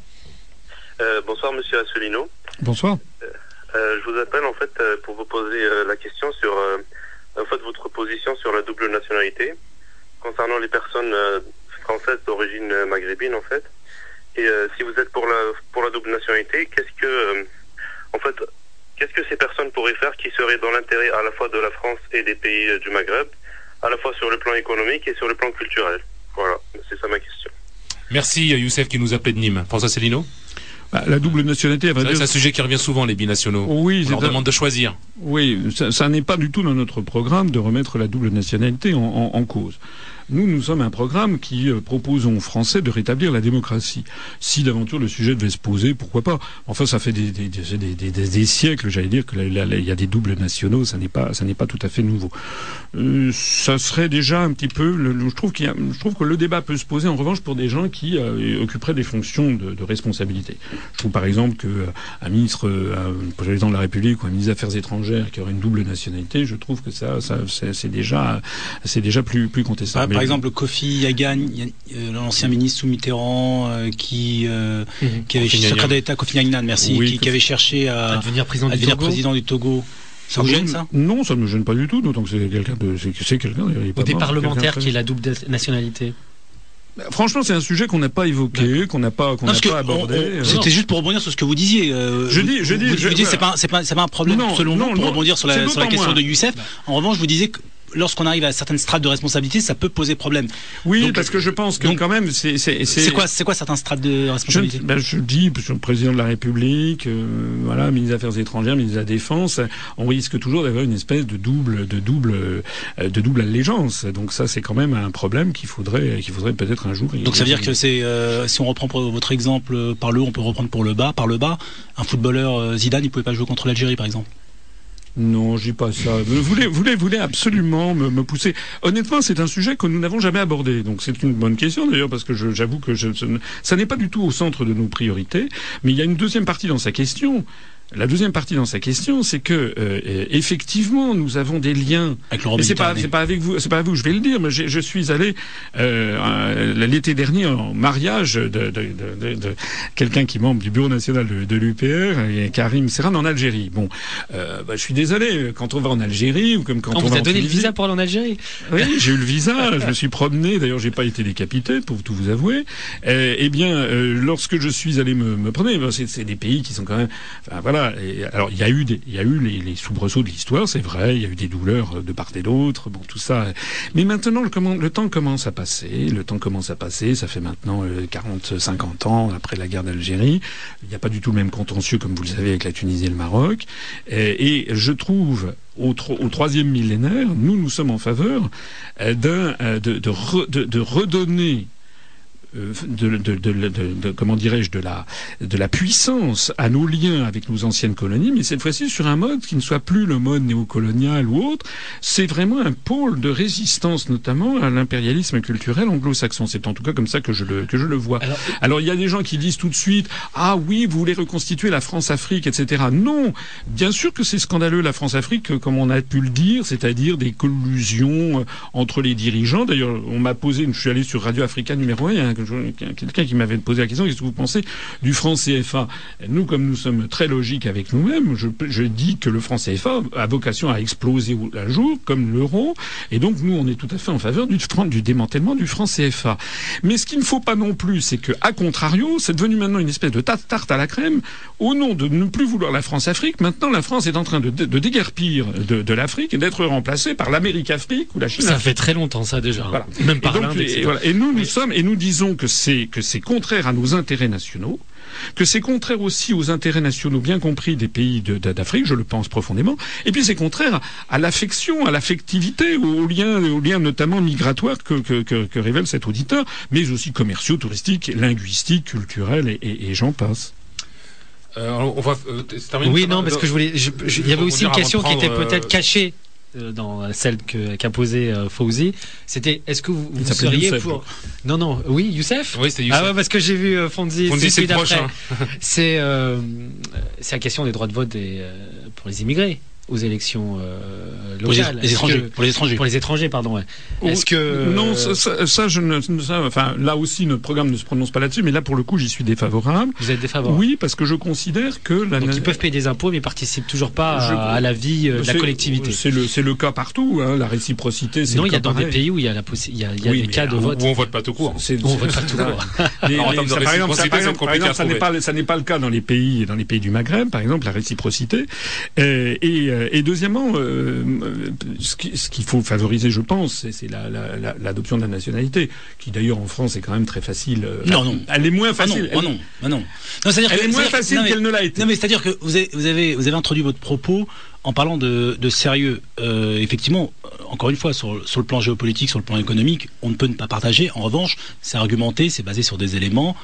euh, bonsoir Monsieur Assolino. Bonsoir. Euh, euh, je vous appelle en fait pour vous poser la question sur en fait votre position sur la double nationalité concernant les personnes françaises d'origine maghrébine en fait. Et si vous êtes pour la pour la double nationalité, qu'est-ce que en fait qu'est-ce que ces personnes pourraient faire qui serait dans l'intérêt à la fois de la France et des pays du Maghreb, à la fois sur le plan économique et sur le plan culturel? Voilà, c'est ça ma question. Merci Youssef qui nous appelait de Nîmes. François Célineau? Bah, la double nationalité, c'est un sujet qui revient souvent, les binationaux. Oui, on leur demande de choisir. Oui, ça, n'est pas du tout dans notre programme de remettre la double nationalité en cause. Nous, nous sommes un programme qui euh, propose aux Français de rétablir la démocratie. Si d'aventure le sujet devait se poser, pourquoi pas? Enfin, ça fait des, des, des, des siècles, j'allais dire, qu'il y a des doubles nationaux, ça n'est pas, ça pas tout à fait nouveau. Euh, ça serait déjà un petit peu. je trouve qu'il je trouve que le débat peut se poser en revanche pour des gens qui euh, occuperaient des fonctions de, de, responsabilité. Je trouve par exemple que euh, un ministre, un président de la République ou un ministre des Affaires étrangères qui aurait une double nationalité, je trouve que ça, ça c'est déjà, déjà plus plus contestable par exemple, Kofi Yagan, euh, l'ancien ministre sous Mitterrand, euh, qui, euh, qui avait secrétaire d'État, Kofi Yagan, merci, qui, avait cherché à, devenir président, du, Togo. président du Togo. Ça vous gêne ça? Non, ça ne me gêne pas du tout, d'autant que c'est quelqu'un de, c'est quelqu'un. Ou des parlementaires qui aient la double nationalité. Bah, franchement, c'est un sujet qu'on n'a pas évoqué, qu'on n'a pas, qu'on n'a pas abordé. C'était juste pour rebondir sur ce que vous disiez. je dis, je dis, vous, je, c'est pas, c'est pas, c'est pas un problème non, selon non, pour rebondir sur la, sur la question de Youssef. En revanche, je vous disais que lorsqu'on arrive à certaines strates de responsabilité, ça peut poser problème. Oui, parce que je pense que quand même, c'est c'est quoi c'est quoi certains strates de responsabilité? Je, ben, je dis, le président de la République, euh, voilà, ministre des Affaires étrangères, ministre de la Défense, on risque toujours d'avoir une espèce de double de double euh, de double allégeance. Donc ça, c'est quand même un problème qu'il faudrait qu'il faudrait peut-être un jour. Donc ça veut dire que c'est euh, si on reprend pour votre exemple par le haut, on peut reprendre pour le bas, par le bas, un footballeur Zidane, il pouvait pas jouer contre l'Algérie, par exemple. Non, je dis pas ça. Vous voulez, voulez, voulez absolument me, me pousser. Honnêtement, c'est un sujet que nous n'avons jamais abordé. Donc c'est une bonne question d'ailleurs parce que j'avoue que je, ça n'est pas du tout au centre de nos priorités. Mais il y a une deuxième partie dans sa question la deuxième partie dans sa question, c'est que euh, effectivement, nous avons des liens. Avec le c'est pas, c'est pas avec vous, c'est pas à vous, je vais le dire. Mais je suis allé euh, l'été dernier en mariage de, de, de, de quelqu'un qui est membre du bureau national de, l'UPR, Karim Serran, en Algérie. Bon, euh, bah, je suis désolé. Quand on va en Algérie ou comme quand on, on vous a donné le visa pour aller en Algérie. Oui, j'ai eu le visa. je me suis promené. D'ailleurs, j'ai pas été décapité, pour tout vous avouer. Eh, bien, euh, lorsque je suis allé me, me promener, c'est, c'est des pays qui sont quand même, enfin voilà alors il y a eu il y a eu les, soubresauts de l'histoire, c'est vrai. Il y a eu des douleurs de part et d'autre. Bon, tout ça. Mais maintenant, le, temps commence à passer. Le temps commence à passer. Ça fait maintenant 40, 50 ans après la guerre d'Algérie. Il n'y a pas du tout le même contentieux, comme vous le savez, avec la Tunisie et le Maroc. Et, je trouve au, troisième millénaire, nous, nous sommes en faveur d'un, de, redonner euh, de, de, de, comment dirais-je de la de la puissance à nos liens avec nos anciennes colonies, mais cette fois-ci sur un mode qui ne soit plus le mode néocolonial ou autre. C'est vraiment un pôle de résistance, notamment à l'impérialisme culturel anglo-saxon. C'est en tout cas comme ça que je le que je le vois. Alors, il y a des gens qui disent tout de suite ah oui vous voulez reconstituer la France-Afrique etc. Non, bien sûr que c'est scandaleux la France-Afrique comme on a pu le dire, c'est-à-dire des collusions euh, entre les dirigeants. D'ailleurs on m'a posé, je suis allé sur Radio Africa numéro 1, quelqu'un qui m'avait posé la question, qu'est-ce que vous pensez du franc CFA Nous, comme nous sommes très logiques avec nous-mêmes, je, je, dis que le franc CFA a vocation à exploser un jour, comme l'euro, et donc nous, on est tout à fait en faveur du, du démantèlement du franc CFA. Mais ce qu'il ne faut pas non plus, c'est que, à contrario, c'est devenu maintenant une espèce de tarte à la crème, au nom de ne plus vouloir la France-Afrique. Maintenant, la France est en train de, de, déguerpir de, de l'Afrique et d'être remplacée par l'Amérique-Afrique ou la Chine. Ça fait très longtemps ça déjà. Hein. Même par et, et, nous, nous sommes et nous disons que c'est que c'est contraire à nos intérêts nationaux, que c'est contraire aussi aux intérêts nationaux bien compris des pays d'Afrique, je le pense profondément, et puis c'est contraire à l'affection, à l'affectivité, aux liens, aux liens notamment migratoires que, que, que, révèle cet auditeur, mais aussi commerciaux, touristiques, linguistiques, culturels et, et, j'en passe. Euh, on va, euh, oui, non, parce que je voulais. il y avait aussi une question qui était peut-être euh, cachée euh, dans celle qu'a posée euh, Fauzi, c'était est-ce que vous, seriez pour Non non, oui, Youssef Oui, c'est Youssef. Ah ouais, parce que j'ai vu euh, Fonzi, Fonzi c'est prochain. c'est euh, c'est la question des droits de vote des, pour les immigrés aux élections euh, locales. Pour les, étrangers. pour les étrangers. Pour les étrangers, pardon. Ouais. Est-ce que non, ça, ça, je ne, ça, enfin, là aussi, notre programme ne se prononce pas là-dessus, mais là, pour le coup, j'y suis défavorable. Vous êtes défavorable. Oui, parce que je considère que la... donc ils peuvent payer des impôts, mais participent toujours pas à, la vie euh, de la collectivité. C'est le, c'est le cas partout. Hein, la réciprocité. Non, il y a dans des pays où il y a la il y a, il y a des cas de vote où on vote pas tout court. On vote pas tout court. Par exemple, ça n'est pas, ça n'est pas le cas dans les pays, dans les pays du Maghreb, par exemple, la réciprocité. Et, et deuxièmement euh, ce qu'il faut favoriser, je pense, c'est l'adoption de la nationalité, qui d'ailleurs en France est quand même très facile. Euh, non, non. Elle est moins facile. Ah non, ah non, non. elle est moins facile qu'elle ne l'a été. Non, mais c'est-à-dire que vous avez, vous avez, vous avez introduit votre propos en parlant de, sérieux. Euh, effectivement, encore une fois, sur, sur, le plan géopolitique, sur le plan économique, on ne peut ne pas partager. En revanche, c'est argumenté, c'est basé sur des éléments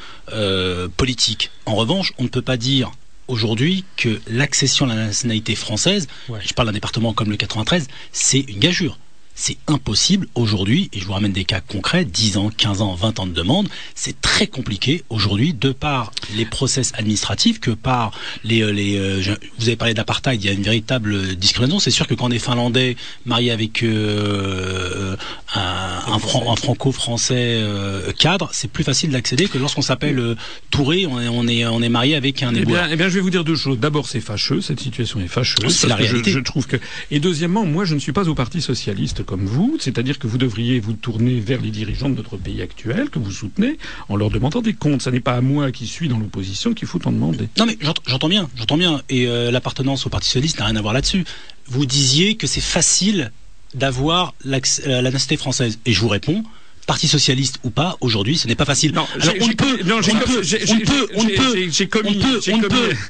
politiques. En revanche, on ne peut pas dire aujourd'hui que l'accession à la nationalité française, je parle d'un département comme le 93, c'est une gageure c'est impossible aujourd'hui, et je vous ramène des cas concrets, 10 ans, 15 ans, 20 ans de demande, c'est très compliqué aujourd'hui de par les process administratifs que par les... Euh, les euh, vous avez parlé d'apartheid, il y a une véritable discrimination. C'est sûr que quand on est finlandais marié avec euh, un, un, franco-français cadre, c'est plus facile d'accéder que lorsqu'on s'appelle Touré, on est, on est, on est marié avec un eh bien, eh bien, je vais vous dire deux choses. D'abord, c'est fâcheux, cette situation est fâcheuse. C'est la réalité. Je, je trouve que... Et deuxièmement, moi, je ne suis pas au Parti Socialiste comme vous, c'est-à-dire que vous devriez vous tourner vers les dirigeants de notre pays actuel, que vous soutenez, en leur demandant des comptes. Ce n'est pas à moi qui suis dans l'opposition qu'il faut en demander. Non mais j'entends bien, j'entends bien. Et euh, l'appartenance au Parti Socialiste n'a rien à voir là-dessus. Vous disiez que c'est facile d'avoir la, la nationalité française. Et je vous réponds, Parti socialiste ou pas, aujourd'hui, ce n'est pas facile. Non, Alors on peut, on peut, on peut, on peut,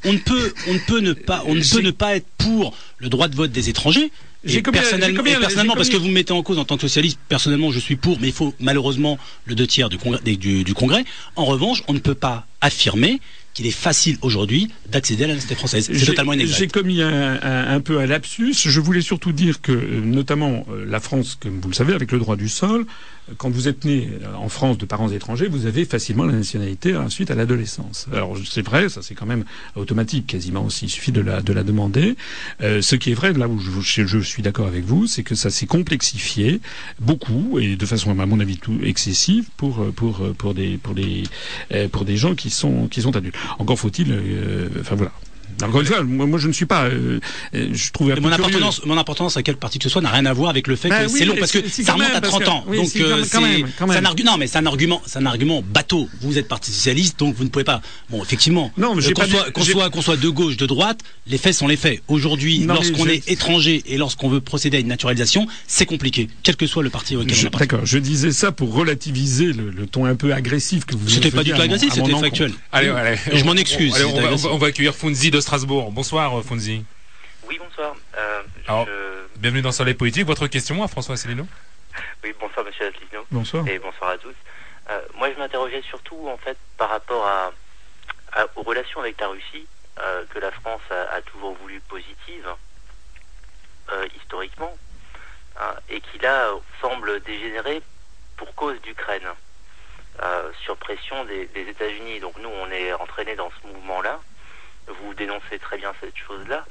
on ne peut, on ne peut ne pas, on ne peut ne pas être pour le droit de vote des étrangers. Et personnellement, personnellement parce que vous me mettez en cause en tant que socialiste, personnellement, je suis pour, mais il faut malheureusement le deux tiers du congrès. Du, du congrès. En revanche, on ne peut pas affirmer qu'il est facile aujourd'hui d'accéder à la nationalité française. C'est totalement inexact. J'ai commis un, un, peu un lapsus. Je voulais surtout dire que, notamment, euh, la France, comme vous le savez, avec le droit du sol, quand vous êtes né en France de parents étrangers, vous avez facilement la nationalité ensuite à l'adolescence. Alors c'est vrai, ça c'est quand même automatique quasiment aussi. Il suffit de la, de la demander. Euh, ce qui est vrai, là où je, je suis d'accord avec vous, c'est que ça s'est complexifié beaucoup et de façon à mon avis tout excessive pour pour pour des pour des euh, pour des gens qui sont qui sont adultes. Encore faut-il, euh, enfin voilà. Encore une fois, moi, moi, je ne suis pas. euh, euh, je trouve mon appartenance, mon appartenance à quel parti que ce soit n'a rien à voir avec le fait Bah que oui, c'est long parce que ça remonte même, à parce 30 que- ans. oui, donc euh, c'est un argument. Non, mais c'est un argument, c'est un argument bateau. Vous êtes parti socialiste, donc vous ne pouvez pas. Bon, effectivement. Non, mais euh, qu'on soit, qu'on de gauche, de droite, les faits sont les faits. Aujourd'hui, lorsqu'on est étranger et lorsqu'on veut procéder à une naturalisation, c'est compliqué, quel que soit le parti auquel Je- on. D'accord, je disais ça pour relativiser le, le ton un peu agressif que vous C'était pas du tout agressif, c'était factuel. Allez, je m'en excuse, on va accueillir Funzi de Strasbourg. Bonsoir, euh, Funzi. Oui, bonsoir. Euh, Alors- je- Bienvenue dans Soleil Politique. Votre question à François Asselineau Oui, bonsoir, monsieur Asselineau. Bonsoir. Et bonsoir à tous. Euh, moi, je m'interrogeais surtout, en fait, par rapport à, à- aux relations avec la Russie, euh, que la France a, a toujours voulu positives, euh, historiquement, hein, et qui là semble dégénérer pour cause d'Ukraine, euh, sur pression des, des États-Unis. Donc nous, on est entraînés dans ce mouvement-là. Vous dénoncez très bien cette chose-là.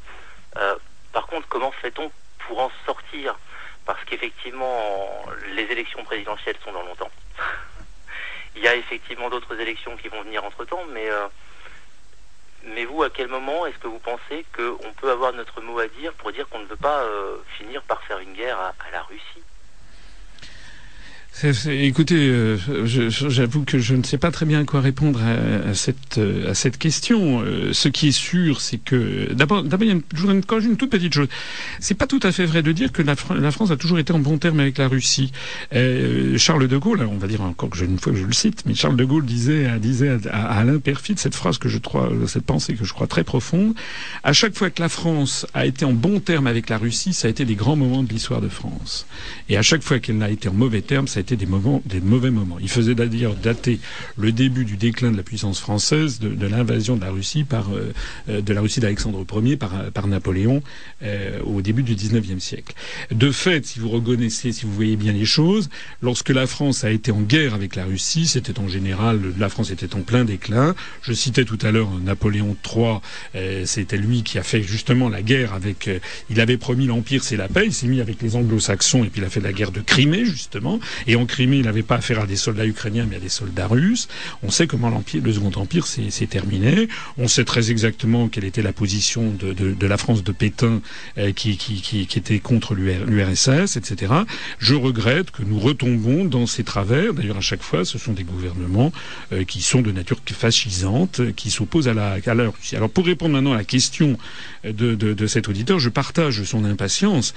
Euh, par contre, comment fait-on pour en sortir? Parce qu'effectivement, les élections présidentielles sont dans longtemps. Il y a effectivement d'autres élections qui vont venir entre-temps, mais, euh, mais vous, à quel moment est-ce que vous pensez qu'on peut avoir notre mot à dire pour dire qu'on ne veut pas euh, finir par faire une guerre à, à la Russie? Écoutez, euh, j'avoue que je ne sais pas très bien quoi répondre à, cette euh, à cette question. Euh, ce qui est sûr, c'est que d'abord, d'abord, il y a voudrais une- toute petite chose. C'est pas tout à fait vrai de dire que la, Fran- la France a toujours été en bon terme avec la Russie. Euh, Charles de Gaulle, on va dire encore que je, une fois que je le cite, mais Charles de Gaulle disait disait à, à Alain Perfit cette phrase que je crois, cette pensée que je crois très profonde. À chaque fois que la France a été en bon terme avec la Russie, ça a été des grands moments de l'histoire de France. Et à chaque fois qu'elle n'a été en mauvais terme, ça a des, mauvais moments. Il faisait d'ailleurs dater le début du déclin de la puissance française, de, l'invasion de la Russie par euh, euh, de la Russie d'Alexandre Ier par, par Napoléon euh, au début du XIXe siècle. De fait, si vous reconnaissez, si vous voyez bien les choses, lorsque la France a été en guerre avec la Russie, c'était en général la France était en plein déclin. Je citais tout à l'heure Napoléon III, euh, c'était lui qui a fait justement la guerre avec. euh, il avait promis l'empire, c'est la paix. Il s'est mis avec les Anglo-Saxons et puis il a fait la guerre de Crimée justement. En Crimée, il n'avait pas affaire à des soldats ukrainiens, mais à des soldats russes. On sait comment l'empire, le Second Empire s'est terminé. On sait très exactement quelle était la position de, la France de Pétain, euh, qui, était contre l'URSS, etc. Je regrette que nous retombons dans ces travers. D'ailleurs, à chaque fois, ce sont des gouvernements euh, qui sont de nature fascisante, qui s'opposent à la, à. Alors, pour répondre maintenant à la question euh, de, cet auditeur, je partage son impatience.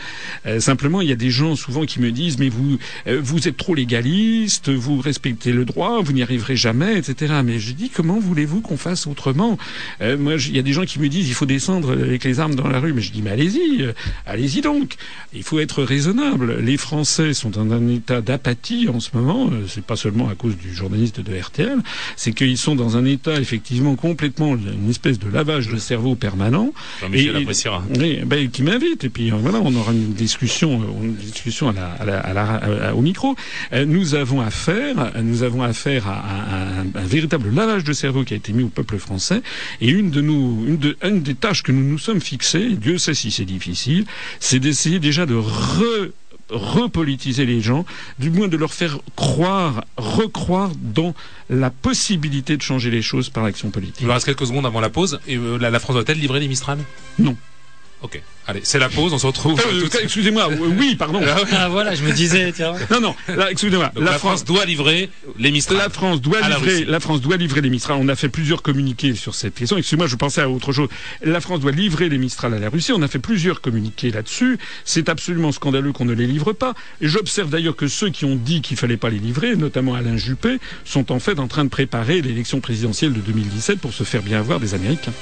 Simplement, il y a des gens souvent qui me disent mais vous vous êtes trop légaliste, vous respectez le droit, vous n'y arriverez jamais, etc. Mais je dis comment voulez-vous qu'on fasse autrement? Euh, Moi, il y a des gens qui me disent il faut descendre avec les armes dans la rue, mais je dis mais allez-y, euh, allez-y donc. Il faut être raisonnable. Les Français sont dans un état d'apathie en ce moment. Euh, C'est pas seulement à cause du journaliste de RTL, c'est qu'ils sont dans un état effectivement complètement une espèce de lavage de cerveau permanent. Jean-Michel appréciera. Ben, qui m'invite et puis euh, voilà, on aura une discussion, une discussion à la, à la- à la- à- au micro. Euh, nous avons affaire, nous avons affaire à, à- à un, véritable lavage de cerveau qui a été mis au peuple français. Et une de nous, une, de, une des tâches que nous nous sommes fixées, Dieu sait si c'est difficile, c'est d'essayer déjà de re repolitiser les gens, du moins de leur faire croire, recroire dans la possibilité de changer les choses par l'action politique. Il nous reste quelques secondes avant la pause. Et euh, la France doit-elle livrer les Mistral? Non. Ok. Allez, c'est la pause. On se retrouve. Euh, tout suite. excusez-moi, euh, oui, pardon. Ah voilà, je me disais, tiens. Non, non, là, excusez-moi. Donc, la, France doit livrer les Mistral. La France doit la livrer, Russie. la, France doit livrer les Mistral. On a fait plusieurs communiqués sur cette question. Excusez-moi, je pensais à autre chose. La France doit livrer les Mistral à la Russie. On a fait plusieurs communiqués là-dessus. C'est absolument scandaleux qu'on ne les livre pas. Et j'observe d'ailleurs que ceux qui ont dit qu'il fallait pas les livrer, notamment Alain Juppé, sont en fait en train de préparer l'élection présidentielle de 2017 pour se faire bien voir des Américains.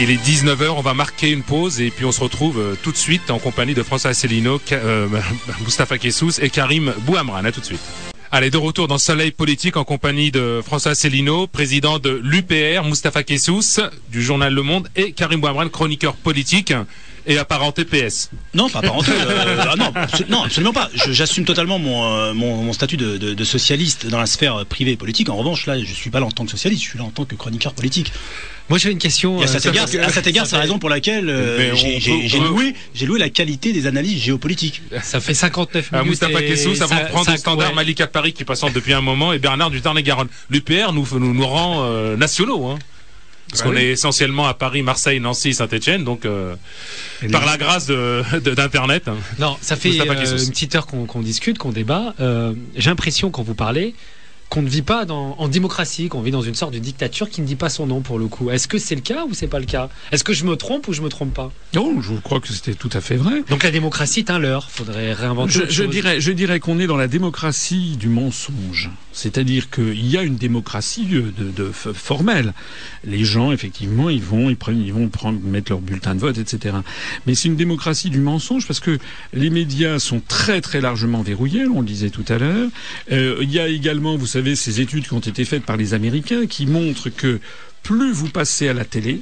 Il est 19h, on va marquer une pause et puis on se retrouve euh, tout de suite en compagnie de François Asselineau, euh, Kessous et Karim Bouhamran. À tout de suite. Allez, de retour dans Soleil Politique en compagnie de François Asselineau, président de l'UPR, Moustapha Kessous du journal Le Monde et Karim Bouhamran, chroniqueur politique et apparenté PS. Non, pas parenté. euh, ah non, abso- non, absolument pas. J'assume totalement mon, euh, mon, mon statut de, de- de socialiste dans la sphère euh, privée et politique. En revanche, là, je suis pas là en tant que socialiste, je suis là en tant que chroniqueur politique. Moi, j'avais une question. Et à cet égard, c'est la raison pour laquelle euh, j'ai- loué, j'ai loué la qualité des analyses géopolitiques. Ça fait 59 Ah, minutes. Moustapha avant ça- de prendre ça- le standard ouais. Malika Paris qui patiente depuis un moment et Bernard du Tarn-et-Garonne. L'UPR nous, nous, nous rend euh, nationaux. Hein. Parce Ah qu'on oui. est essentiellement à Paris, Marseille, Nancy, Saint-Etienne, donc euh, par la grâce de de- d'Internet. hein. Non, ça fait euh, une petite heure qu'on qu'on discute, qu'on débat. Euh, J'ai l'impression, quand vous parlez, qu'on ne vit pas dans, en démocratie, qu'on vit dans une sorte de dictature qui ne dit pas son nom pour le coup. Est-ce que c'est le cas ou c'est pas le cas? Est-ce que je me trompe ou je me trompe pas? Non, je crois que c'était tout à fait vrai. Donc la démocratie est un leurre. Faudrait réinventer. Je, je dirais, je dirais qu'on est dans la démocratie du mensonge. C'est-à-dire qu'il y a une démocratie de, formelle. Les gens, effectivement, ils vont, ils prennent, ils vont prendre, mettre leur bulletin de vote, etc. Mais c'est une démocratie du mensonge parce que les médias sont très, très largement verrouillés. On le disait tout à l'heure. Euh, il y a également, vous savez, ces études qui ont été faites par les Américains qui montrent que plus vous passez à la télé,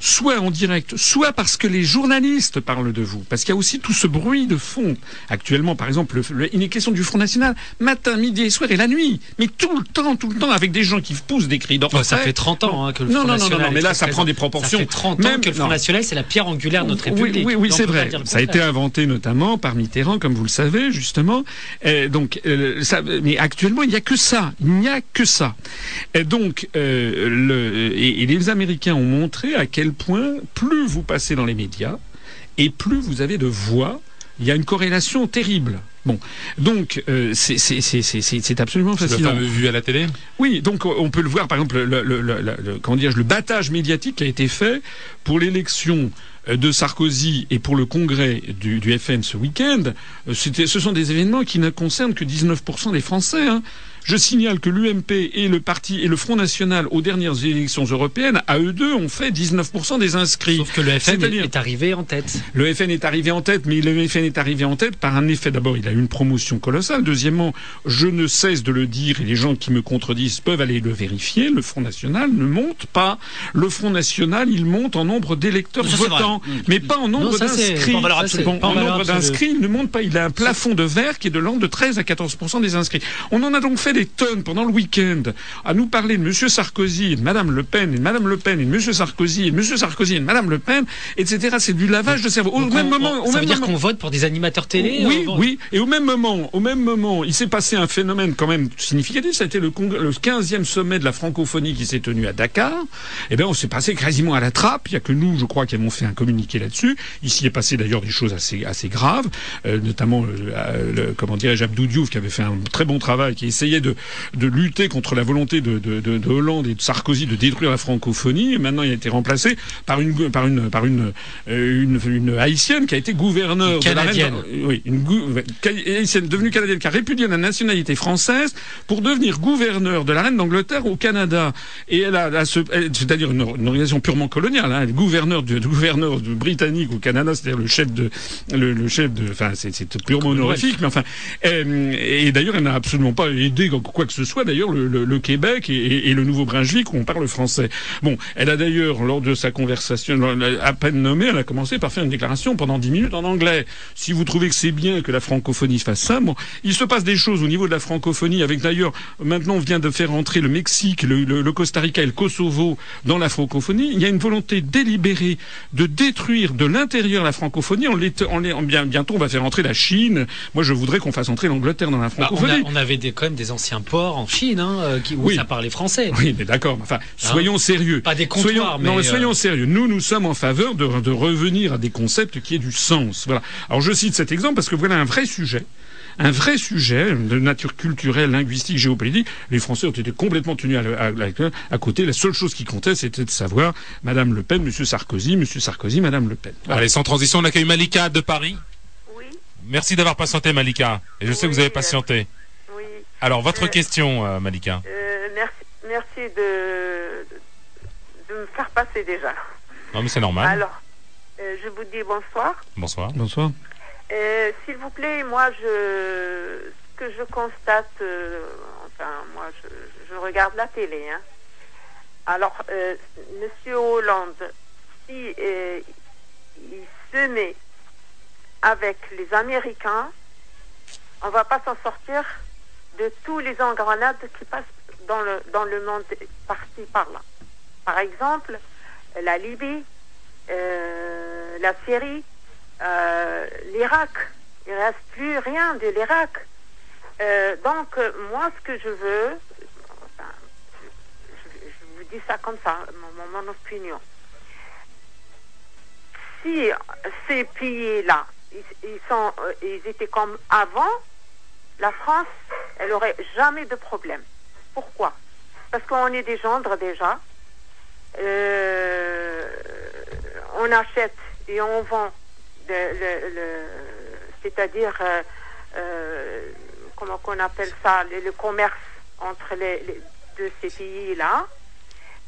soit en direct, soit parce que les journalistes parlent de vous. Parce qu'il y a aussi tout ce bruit de fond. Actuellement, par exemple, le- est question du Front National, matin, midi et soir et la nuit. Mais tout le temps, tout le temps, avec des gens qui poussent des cris ça fait 30 ans hein, que le Non, Front non, non, National non, non, mais là, ça prend des Ça proportions. fait 30 ans que le Front. National, c'est la pierre angulaire de notre République. Oui, oui, c'est vrai. Ça a été inventé notamment par Mitterrand, comme vous le savez, justement. Euh, donc, euh, ça, mais actuellement, il n'y a que ça. Il n'y a que ça. Et donc, euh, le, et, et les Américains ont montré à quel point plus vous passez dans les médias et plus vous avez de voix. Il y a une corrélation terrible. Bon, donc euh, c'est absolument C'est le fascinant. fameux vu à la télé. Oui, donc on peut le voir, par exemple, le, le, le, le- comment battage médiatique qui a été fait pour l'élection euh, de Sarkozy et pour le congrès du, du FN ce week-end. Euh, Ce sont des événements qui ne concernent que 19% des Français. hein. Je signale que l'UMP et le parti et le Front National aux dernières élections européennes, à eux deux, ont fait 19% des inscrits. Sauf que le FN est arrivé en tête. Le FN est arrivé en tête, mais le FN est arrivé en tête par un effet. D'abord, il a eu une promotion colossale. Deuxièmement, je ne cesse de le dire, et les gens qui me contredisent peuvent aller le vérifier. Le Front National ne monte pas. Le Front National, il monte en nombre d'électeurs votants, vrai. mais pas en nombre d'inscrits. en bon. Nombre d'inscrits, il ne monte pas. Il a un plafond de verre qui est de l'ordre de 13 à 14 des inscrits. On en a donc fait des tonnes pendant le week-end à nous parler de M. Sarkozy et de Mme Le Pen et de Mme Le Pen et de M. Sarkozy et de M. Sarkozy et de Mme Le Pen, etc. C'est du lavage de cerveau. Au Donc, même on- moment, on- ça veut dire moment- qu'on vote pour des animateurs télé oui, euh, oui. Et au même moment, au même moment, il s'est passé un phénomène quand même significatif. Ça a été le, le 15e sommet de la francophonie qui s'est tenu à Dakar. Eh bien, on s'est passé quasiment à la trappe. Il n'y a que nous, je crois, qui avons fait un communiqué là-dessus. Il s'y est passé d'ailleurs des choses assez, assez graves, euh, notamment, euh, euh, le, comment dirais-je, Abdou Diouf, qui avait fait un très bon travail, qui essayait de, de lutter contre la volonté de, de, de, de Hollande et de Sarkozy de détruire la francophonie. Et maintenant, il a été remplacé par une, par une, par une, euh, une, une haïtienne qui a été gouverneure de la reine- Canadienne. oui, une haïtienne devenue canadienne qui a répudié la nationalité française pour devenir gouverneur de la reine d'Angleterre au Canada. Et elle a, c'est-à-dire une, une organisation purement coloniale, hein, elle est gouverneur de gouverneur britannique au Canada, c'est-à-dire le chef de, le, le chef de, enfin c'est, purement honorifique, mais enfin, euh, et d'ailleurs elle n'a absolument pas aidé quoi que ce soit. D'ailleurs le, le- le Québec et, et- et le Nouveau-Brunswick où on parle français. Bon, elle a d'ailleurs lors de sa conversation à peine nommée, elle a commencé par faire une déclaration pendant dix minutes en anglais. Si vous trouvez que c'est bien que la francophonie fasse ça, bon, il se passe des choses au niveau de la francophonie, avec d'ailleurs, maintenant on vient de faire entrer le Mexique, le, Costa Rica et le Kosovo dans la francophonie. Il y a une volonté délibérée de détruire de l'intérieur la francophonie. On l'est- on bien, bientôt, on va faire entrer la Chine. Moi, je voudrais qu'on fasse entrer l'Angleterre dans la Bah, on, a- francophonie. on avait des, quand même des anciens ports en Chine hein, euh, qui, où Oui. ça parlait français. Oui, mais d'accord. mais Enfin, soyons sérieux. Pas des comptoirs, soyons, mais, non, mais euh, soyons sérieux. Nous, nous sommes en faveur de, de revenir à des concepts qui aient du sens. Voilà. Alors, je cite cet exemple parce que voilà un vrai sujet. Un vrai sujet de nature culturelle, linguistique, géopolitique. Les Français ont été complètement tenus à, à- à- à côté. La seule chose qui comptait, c'était de savoir Madame Le Pen, Monsieur Sarkozy, Monsieur Sarkozy, Madame Le Pen. Voilà. Allez, sans transition, on accueille Malika de Paris. Oui, Merci d'avoir patienté, Malika. Et je sais que vous avez patienté. Alors, votre Euh, question, euh, Malika. Euh, merci, merci de, de me faire passer déjà. Non, mais c'est normal. Alors, euh, je vous dis bonsoir. Bonsoir. Bonsoir. Euh, S'il vous plaît, moi, je, ce que je constate, euh, enfin, moi, je, je regarde la télé. Hein. Alors, euh, Monsieur Hollande, si euh, il se met avec les Américains, on va pas s'en sortir de tous les engrenades qui passent dans le, dans le monde par-ci, par-là. Par exemple, la Libye, euh, la Syrie, euh, l'Irak. Il ne reste plus rien de l'Irak. Euh, donc, moi, ce que je veux, je, vous dis ça comme ça, mon, mon opinion. Si ces pays-là, ils, sont, ils étaient comme avant, la France, elle aurait jamais de problème. Pourquoi? Parce qu'on est des gendres déjà. Euh, on achète et on vend, c'est-à-dire, euh, euh, comment qu'on appelle ça, le, le commerce entre les, les deux ces pays-là.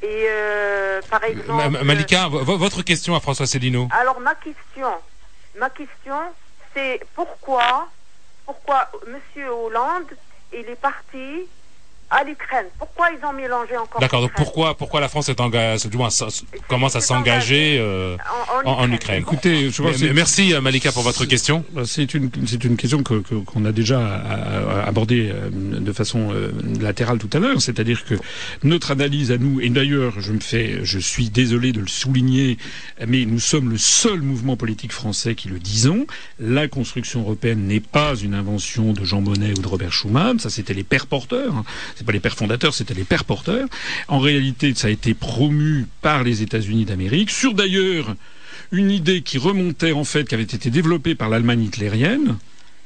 Et euh, par exemple, Ma- Malika, vo- votre question à François Célineau. alors ma question, ma question, c'est pourquoi, pourquoi Monsieur Hollande, il est parti à l'Ukraine Pourquoi ils ont mélangé encore D'accord, donc pourquoi, pourquoi la s'est engagée, du moins, ça- commence à s'engager euh, en, en, en Ukraine Écoutez, je Mais- pense Merci euh, Malika pour votre question. Bah, C'est une, c'est une question que, que- qu'on a déjà euh, abordée euh, de façon euh, latérale tout à l'heure, c'est-à-dire que notre analyse à nous, et d'ailleurs je me fais, je suis désolé de le souligner, mais nous sommes le seul mouvement politique français qui le disons. La construction européenne n'est pas une invention de Jean Monnet ou de Robert Schuman, ça c'était les pères porteurs, hein. C'est pas les pères fondateurs, c'était les pères porteurs. En réalité, ça a été promu par les États-Unis d'Amérique, sur d'ailleurs une idée qui remontait en fait, qui avait été développée par l'Allemagne hitlérienne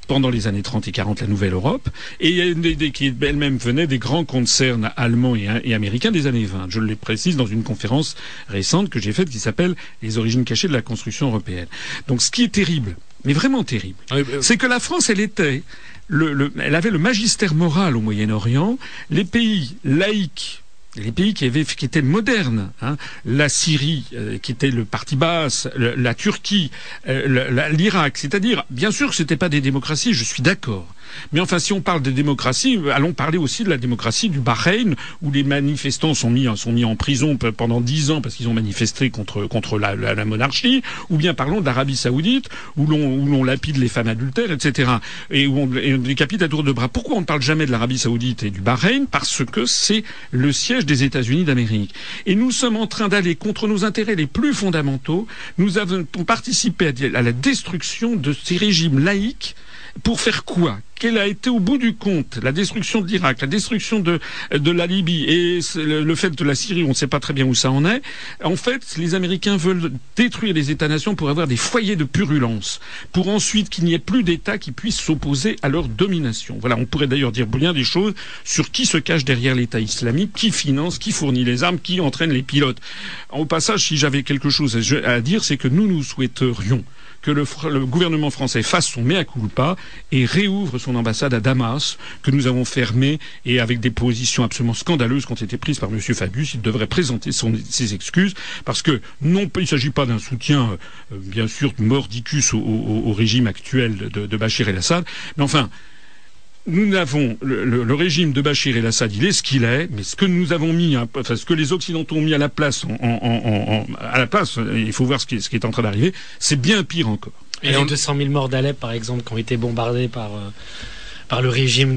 pendant les années 30 et 40, la Nouvelle Europe, et une idée qui elle-même venait des grands concerns allemands et, et américains des années 20. Je le précise dans une conférence récente que j'ai faite qui s'appelle Les origines cachées de la construction européenne. Donc ce qui est terrible, mais vraiment terrible, Oui, c'est que la France, elle était, le, le- elle avait le magistère moral au Moyen-Orient. Les pays laïcs, les pays qui, étaient modernes, hein, la Syrie, euh, qui était le parti basse, la Turquie, euh, l'Irak, c'est-à-dire, bien sûr que c'était pas des démocraties, je suis d'accord. Mais enfin, si on parle de démocratie, euh, allons parler aussi de la démocratie du Bahreïn, où les manifestants sont mis, sont mis en prison pe- pendant dix ans parce qu'ils ont manifesté contre, contre la, monarchie, ou bien parlons d'Arabie Saoudite, où l'on, lapide les femmes adultères, etc., et où on, on décapite à tour de bras. Pourquoi on ne parle jamais de l'Arabie Saoudite et du Bahreïn? Parce que c'est le siège des États-Unis d'Amérique. Et nous sommes en train d'aller contre nos intérêts les plus fondamentaux. Nous avons participé à la destruction de ces régimes laïques pour faire quoi? Quelle a été au bout du compte la destruction de l'Irak, la destruction de, de la Libye et le, fait de la Syrie, on ne sait pas très bien où ça en est. En fait, les Américains veulent détruire les États-nations pour avoir des foyers de purulence, pour ensuite qu'il n'y ait plus d'États qui puissent s'opposer à leur domination. Voilà, on pourrait d'ailleurs dire bien des choses sur qui se cache derrière l'État islamique, qui finance, qui fournit les armes, qui entraîne les pilotes. Au passage, si j'avais quelque chose à dire, c'est que nous nous souhaiterions que le, le gouvernement français fasse son mea culpa et réouvre son ambassade à Damas, que nous avons fermée, et avec des positions absolument scandaleuses qui ont été prises par M. Fabius, il devrait présenter ses excuses, parce que non, il ne s'agit pas d'un soutien, euh, bien sûr, mordicus au régime actuel de, de Bachir el-Assad, mais enfin, nous avons le, le- le régime de Bachir el-Assad, il est ce qu'il est, mais ce que nous avons mis, hein, enfin ce que les Occidentaux ont mis à la place, en, en- en- en- à la place, il faut voir ce qui, est- ce qui est en train d'arriver, c'est bien pire encore. Et, Et les on- 200 000 morts d'Alep, par exemple, qui ont été bombardés par, euh, par le régime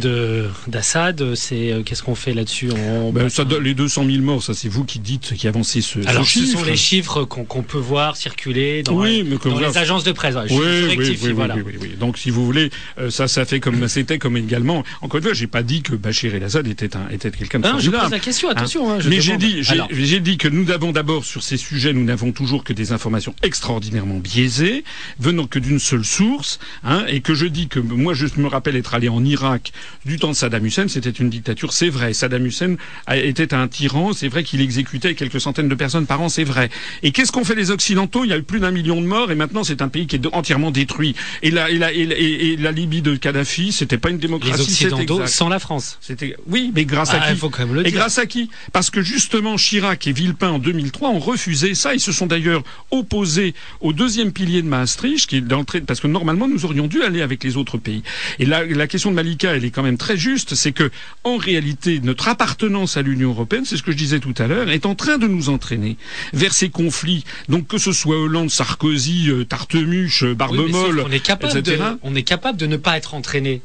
d'Assad, c'est euh, qu'est-ce qu'on fait là-dessus? Ben, les 200 000 morts, ça c'est vous qui dites, qui avancez ce, ce Alors, ce chiffre. sont les chiffres qu'on peut voir circuler dans, Oui, les, mais que dans voilà. les agences de presse. Je- Oui, oui, oui, voilà. Donc, si vous voulez, euh, ça, ça fait comme c'était comme également. Encore une fois, j'ai pas dit que Bachir el-Assad était un, était quelqu'un de Non, je pose la question, attention. hein, je Mais j'ai dit, j'ai que nous n'avons d'abord sur ces sujets, nous n'avons toujours que des informations extraordinairement biaisées, venant que d'une seule source, hein, et que je dis que moi je me rappelle être allé en Irak du temps de Saddam Hussein, c'était une dictature, c'est vrai. Saddam Hussein a- était un tyran, c'est vrai qu'il exécutait quelques centaines de personnes par an, c'est vrai. Et qu'est-ce qu'ont fait les Occidentaux? Il y a eu plus d'un million de morts, et maintenant c'est un pays qui est entièrement détruit. Et la, et la, et la, et- et la Libye de Kadhafi, c'était pas une les démocratie, c'est Occidentaux exact. sans la France. C'était oui, mais grâce à Ah, qui il faut quand même le et dire. grâce à qui? Parce que justement Chirac et Villepin en 2003 ont refusé ça. Ils se sont d'ailleurs opposés au deuxième pilier de Maastricht, qui est parce que normalement nous aurions dû aller avec les autres pays. Et là, la question de Malika, elle est quand même très juste. C'est que en réalité, notre appartenance à l'Union européenne, c'est ce que je disais tout à l'heure, est en train de nous entraîner vers ces conflits. Donc que ce soit Hollande, Sarkozy, Tartemuche, Oui, Barbemolle, est capable etc. de, on est capable de ne pas être entraîné.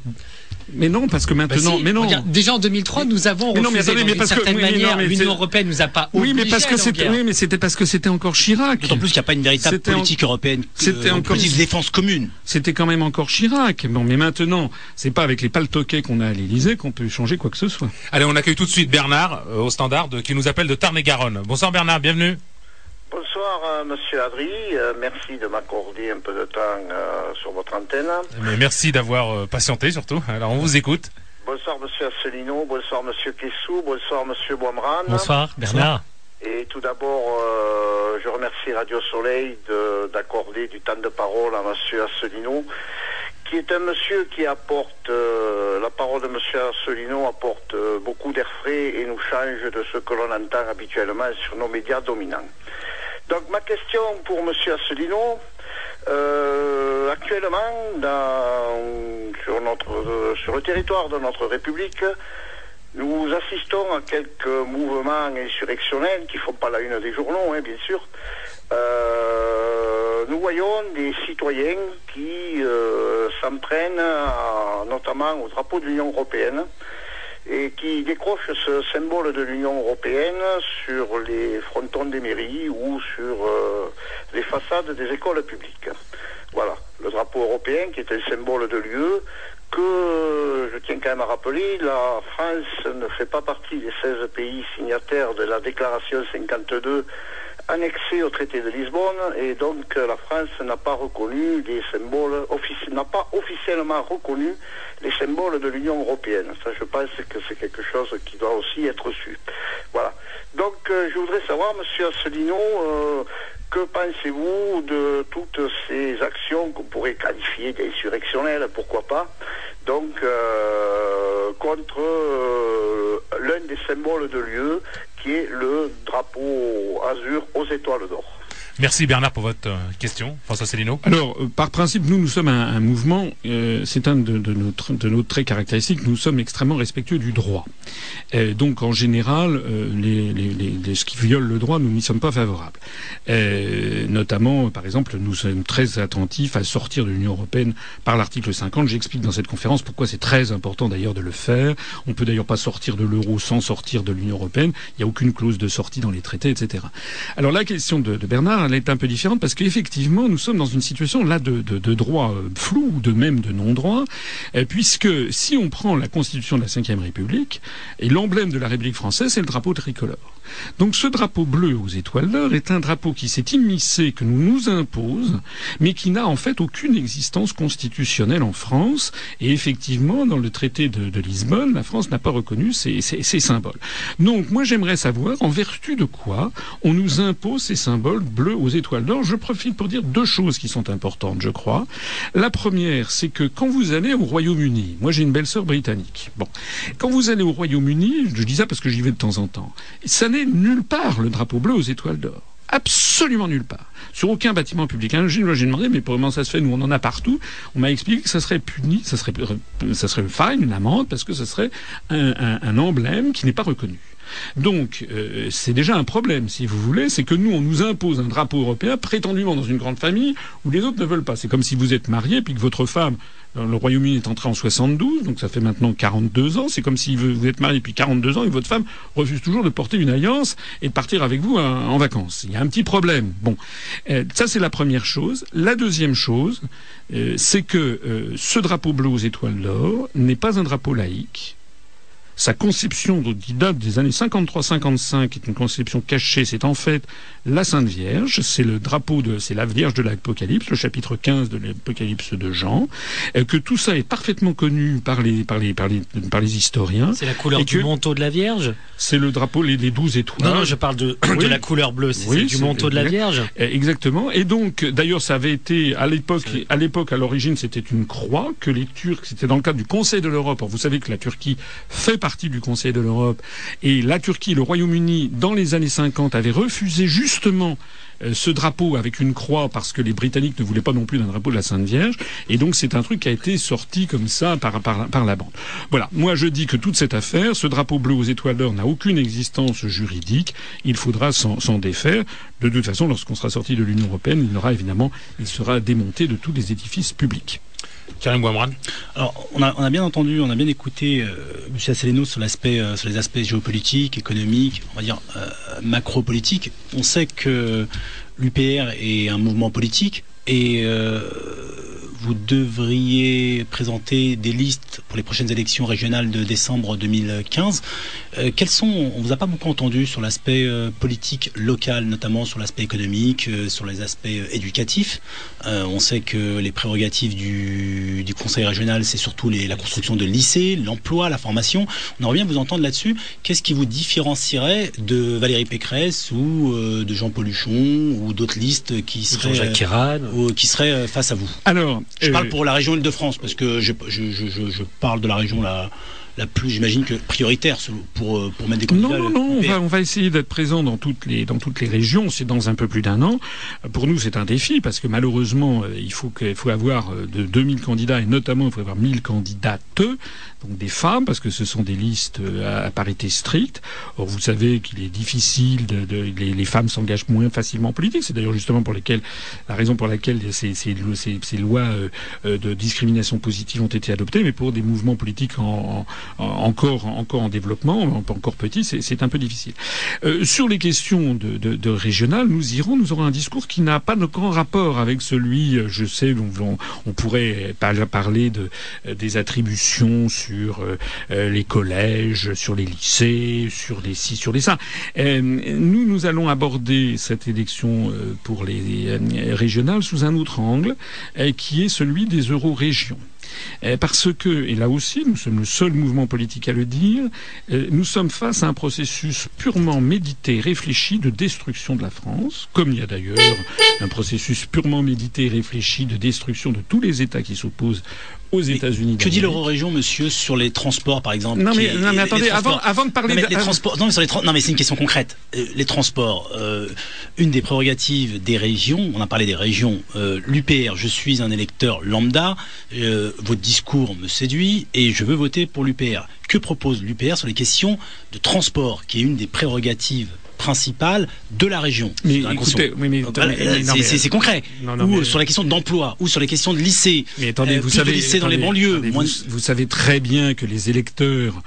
Mais non, parce que Bah maintenant, si, mais non. regarde, déjà en 2003, nous avons Mais non, mais attendez, mais parce que- certaine oui, mais non, manière. mais L'Union européenne nous a pas Oui, mais parce que c'était, oui, mais c'était parce que c'était encore Chirac. D'autant plus qu'il n'y a pas une véritable C'était en- politique européenne, C'était euh, une encore- politique de défense commune. C'était quand même encore Chirac. Bon, mais maintenant, c'est pas avec les paltoquets qu'on a à l'Élysée qu'on peut changer quoi que ce soit. Allez, on accueille tout de suite Bernard euh, au standard de- qui nous appelle de Tarn-et-Garonne. Bonsoir Bernard, bienvenue. Bonsoir, euh, monsieur Adri. Euh, merci de m'accorder un peu de temps euh, sur votre antenne. Mais merci d'avoir euh, patienté surtout. Alors on vous écoute. Bonsoir, monsieur Asselineau. Bonsoir, monsieur Kessou. Bonsoir, monsieur Boimran. Bonsoir, Bernard. Et tout d'abord, euh, je remercie Radio Soleil de- d'accorder du temps de parole à monsieur Asselineau, qui est un monsieur qui apporte, euh, la parole de monsieur Asselineau apporte euh, beaucoup d'air frais et nous change de ce que l'on entend habituellement sur nos médias dominants. Donc ma question pour monsieur Asselineau, euh, actuellement, sur, notre, sur le territoire de notre République, nous assistons à quelques mouvements insurrectionnels qui font pas la une des journaux, hein, bien sûr. Euh, nous voyons des citoyens qui euh, notamment au drapeau de l'Union européenne et qui décrochent ce symbole de l'Union européenne sur les frontons des mairies ou sur euh, les façades des écoles publiques. Voilà, le drapeau européen qui est un symbole de l'UE que je tiens quand même à rappeler, la France ne fait pas partie des 16 pays signataires de la déclaration 52 annexée au traité de Lisbonne et donc euh, la France n'a pas reconnu des symboles n'a pas officiellement reconnu les symboles de l'Union européenne. Ça, je pense que c'est quelque chose qui doit aussi être su. Voilà. Donc, euh, je voudrais savoir, Monsieur Asselineau, euh, que pensez-vous de toutes ces actions qu'on pourrait qualifier d'insurrectionnelles, pourquoi pas, donc contre l'un des symboles de l'UE, qui est le drapeau azur aux étoiles d'or. Merci Bernard pour votre euh, question. François Célineau. Alors, euh, par principe, nous, nous sommes un, mouvement, euh, c'est un de, notre, de nos traits caractéristiques, nous sommes extrêmement respectueux du droit. Donc, en général, les, ce qui viole le droit, nous n'y sommes pas favorables. Notamment, par exemple, nous sommes très attentifs à sortir de l'Union européenne par l'article 50. J'explique dans cette conférence pourquoi c'est très important d'ailleurs de le faire. On peut d'ailleurs pas sortir de l'euro sans sortir de l'Union européenne. Il n'y a aucune clause de sortie dans les traités, etc. Alors la question de Bernard, elle est un peu différente parce qu'effectivement, nous sommes dans une situation là de, droit euh, flou ou de même de non-droit, euh, puisque si on prend la Constitution de la Ve République, et l'emblème de la République française, c'est le drapeau tricolore. Donc ce drapeau bleu aux étoiles d'or est un drapeau qui s'est immiscé, que nous nous impose, mais qui n'a en fait aucune existence constitutionnelle en France. Et effectivement, dans le traité de, Lisbonne, la France n'a pas reconnu ces symboles. Donc moi j'aimerais savoir en vertu de quoi on nous impose ces symboles bleus aux étoiles d'or. Je profite pour dire deux choses qui sont importantes, je crois. La première, c'est que quand vous allez au Royaume-Uni, moi j'ai une belle sœur britannique. Bon, quand vous allez au Royaume-Uni, je dis ça parce que j'y vais de temps en temps, ça n'est nulle part le drapeau bleu aux étoiles d'or. Absolument nulle part. Sur aucun bâtiment public. J'ai demandé, mais comment ça se fait? Nous, on en a partout. On m'a expliqué que ça serait puni, ça serait, ça serait fine, une amende, parce que ce serait un, emblème qui n'est pas reconnu. Donc, euh, c'est déjà un problème, si vous voulez, c'est que nous, on nous impose un drapeau européen prétendument dans une grande famille où les autres ne veulent pas. C'est comme si vous êtes marié puis que votre femme, le Royaume-Uni est entré en 72, donc ça fait maintenant 42 ans. C'est comme si vous êtes marié depuis 42 ans et votre femme refuse toujours de porter une alliance et de partir avec vous euh, en vacances. Il y a un petit problème. Bon, Euh, ça c'est la première chose. La deuxième chose, euh, c'est que euh, ce drapeau bleu aux étoiles d'or n'est pas un drapeau laïque. Sa conception date des années 53-55 est une conception cachée. C'est en fait la Sainte Vierge. C'est le drapeau de, c'est la Vierge de l'Apocalypse, le chapitre 15 de l'Apocalypse de Jean. Euh, que tout ça est parfaitement connu par les, par les, par les, par les historiens. C'est la couleur du manteau de la Vierge? C'est le drapeau, les, les douze étoiles. Non, non, je parle de, Oui. de la couleur bleue. C'est Oui, du manteau de la Vierge. Euh, Exactement. Et donc, d'ailleurs, ça avait été à l'époque, à l'époque, à l'origine, c'était une croix que les Turcs, c'était dans le cadre du Conseil de l'Europe. Vous savez que la Turquie fait partie du Conseil de l'Europe, et la Turquie, le Royaume-Uni, dans les années 50, avait refusé justement euh, ce drapeau avec une croix parce que les Britanniques ne voulaient pas non plus d'un drapeau de la Sainte Vierge. Et donc, c'est un truc qui a été sorti comme ça par, la bande. Voilà. Moi, je dis que toute cette affaire, ce drapeau bleu aux étoiles d'or n'a aucune existence juridique. Il faudra s'en s'en défaire. De toute façon, lorsqu'on sera sorti de l'Union européenne, il aura évidemment, il sera démonté de tous les édifices publics. Alors, on a, bien entendu, on a bien écouté euh, M. Asselineau sur, euh, sur les aspects géopolitiques, économiques, on va dire euh, macro-politiques. On sait que l'UPR est un mouvement politique et euh, vous devriez présenter des listes pour les prochaines élections régionales de décembre 2015. Euh, quels sont, on vous a pas beaucoup entendu sur l'aspect euh, politique local, notamment sur l'aspect économique, euh, sur les aspects euh, éducatifs. Euh, on sait que les prérogatives du, du conseil régional, c'est surtout les, la construction de lycées, l'emploi, la formation. On aimerait bien vous entendre là-dessus. Qu'est-ce qui vous différencierait de Valérie Pécresse ou euh, de Jean-Paul Huchon ou d'autres listes qui seraient, Jean-Jacques Kéran. ou- qui seraient euh, face à vous. Alors, je euh, parle pour la région Île-de-France parce que je, je, je, je- je parle de la région la, la plus, j'imagine que prioritaire pour, euh, pour mettre des candidats. Non, non, non, on va, on va essayer d'être présent dans toutes les, dans toutes les régions. C'est dans un peu plus d'un an. Pour nous, c'est un défi parce que malheureusement, euh, il faut, que, faut avoir euh, de 2000 candidats et notamment, il faut avoir 1000 candidates, donc des femmes, parce que ce sont des listes à, à parité stricte. Or, vous savez qu'il est difficile de, de les, les femmes s'engagent moins facilement en politique. C'est d'ailleurs justement pour lesquelles, la raison pour laquelle ces, ces, ces, ces lois de discrimination positive ont été adoptées, mais pour des mouvements politiques en, en- encore, encore en développement, encore petits, c'est un peu difficile. Euh, sur les questions de, de, de régionales, nous irons, nous aurons un discours qui n'a pas de grand rapport avec celui, euh, je sais, on, pourrait par- parler de, euh, des attributions sur euh, euh, les collèges, sur les lycées, sur les ci, sur les ça. Euh, nous, nous allons aborder cette élection pour les régionales sous un autre angle, qui est celui des euro-régions. Euh, Parce que, et là aussi, nous sommes le seul mouvement politique à le dire, euh, nous sommes face à un processus purement médité, réfléchi de destruction de la France, comme il y a d'ailleurs un processus purement médité, réfléchi de destruction de tous les États qui s'opposent aux États-Unis. Que dit l'Eurorégion, monsieur, sur les transports, par exemple Non mais, est- non, mais les- attendez, les avant, de parler Non mais, de- les transports, non mais sur les tra- non mais c'est une question concrète. Euh, les transports, euh, une des prérogatives des régions, on a parlé des régions. Euh, L'UPR, je suis un électeur lambda. euh, votre discours me séduit et je veux voter pour l'UPR. Que propose l'UPR sur les questions de transport, qui est une des prérogatives principales de la région Mais la écoutez, oui, mais, non, c'est- concret. Non, non, ou mais- sur la question d'emploi, ou sur les questions de lycée. Mais attendez, Euh, vous savez, lycées dans les banlieues, attendez, moins vous, de- vous savez très bien que les électeurs,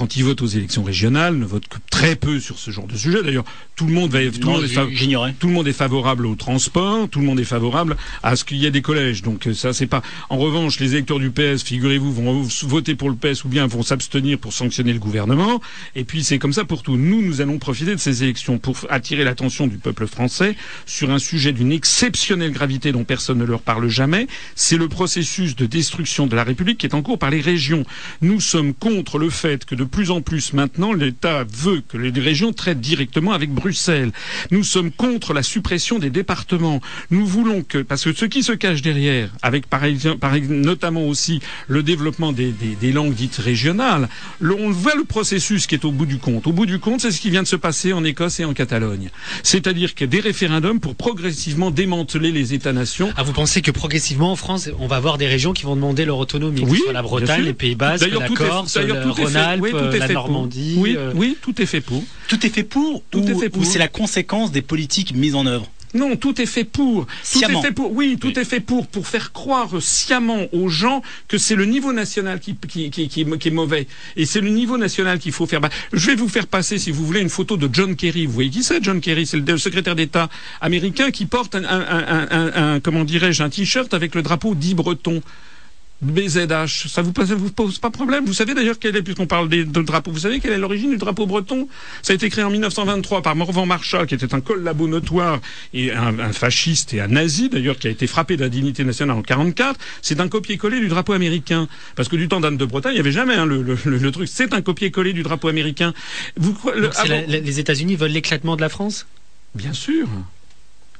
quand ils votent aux élections régionales, ne votent que très peu sur ce genre de sujet. D'ailleurs, tout le monde va, tout le est tout monde est favorable au transport, tout le monde est favorable à ce qu'il y ait des collèges. Donc euh, ça, c'est pas. En revanche, les électeurs du PS, figurez-vous, vont voter pour le PS ou bien vont s'abstenir pour sanctionner le gouvernement. Et puis c'est comme ça pour tout. Nous, nous allons profiter de ces élections pour attirer l'attention du peuple français sur un sujet d'une exceptionnelle gravité dont personne ne leur parle jamais. C'est le processus de destruction de la République qui est en cours par les régions. Nous sommes contre le fait que de plus en plus maintenant l'État veut que les régions traitent directement avec Bruxelles. Nous sommes contre la suppression des départements. Nous voulons que, parce que ce qui se cache derrière, avec par exemple, notamment aussi le développement des, des, des langues dites régionales, le- on voit le processus qui est au bout du compte. Au bout du compte, c'est ce qui vient de se passer en Écosse et en Catalogne. C'est-à-dire qu'il y a des référendums pour progressivement démanteler les États-nations. Ah, vous pensez que progressivement en France, on va avoir des régions qui vont demander leur autonomie, que Oui, ce soit la Bretagne, les D'ailleurs, la Corse, le Rhône-Alpes, oui, tout est la fait pour. Normandie. Oui, euh, oui, tout est fait pour. Tout est fait pour Tout ou, est fait pour. ou c'est la conséquence des politiques mises en œuvre Non, tout est fait pour. Tout Sciemment. est fait pour. Oui, tout Oui. est fait pour pour faire croire sciemment aux gens que c'est le niveau national qui qui, qui, qui, est- qui est mauvais et c'est le niveau national qu'il faut faire. Bah, je vais vous faire passer, si vous voulez, une photo de John Kerry. Vous voyez qui c'est, John Kerry? C'est le secrétaire d'État américain qui porte un, un, un, un- un- comment dirais-je un t-shirt avec le drapeau dit breton. BZH, ça vous pose, vous pose pas problème? Vous savez d'ailleurs quel est, puisqu'on parle des, de drapeau, vous savez quelle est l'origine du drapeau breton? Ça a été créé en 1923 par Morvan Marchal, qui était un collabo notoire et un, un fasciste et un nazi d'ailleurs, qui a été frappé d'indignité nationale en 44. C'est un copier-coller du drapeau américain, parce que du temps d'Anne de Bretagne, il n'y avait jamais hein, le, le, le- le truc. C'est un copier-coller du drapeau américain. Vous, donc avant- la- la- les États-Unis veulent l'éclatement de la France? Bien sûr.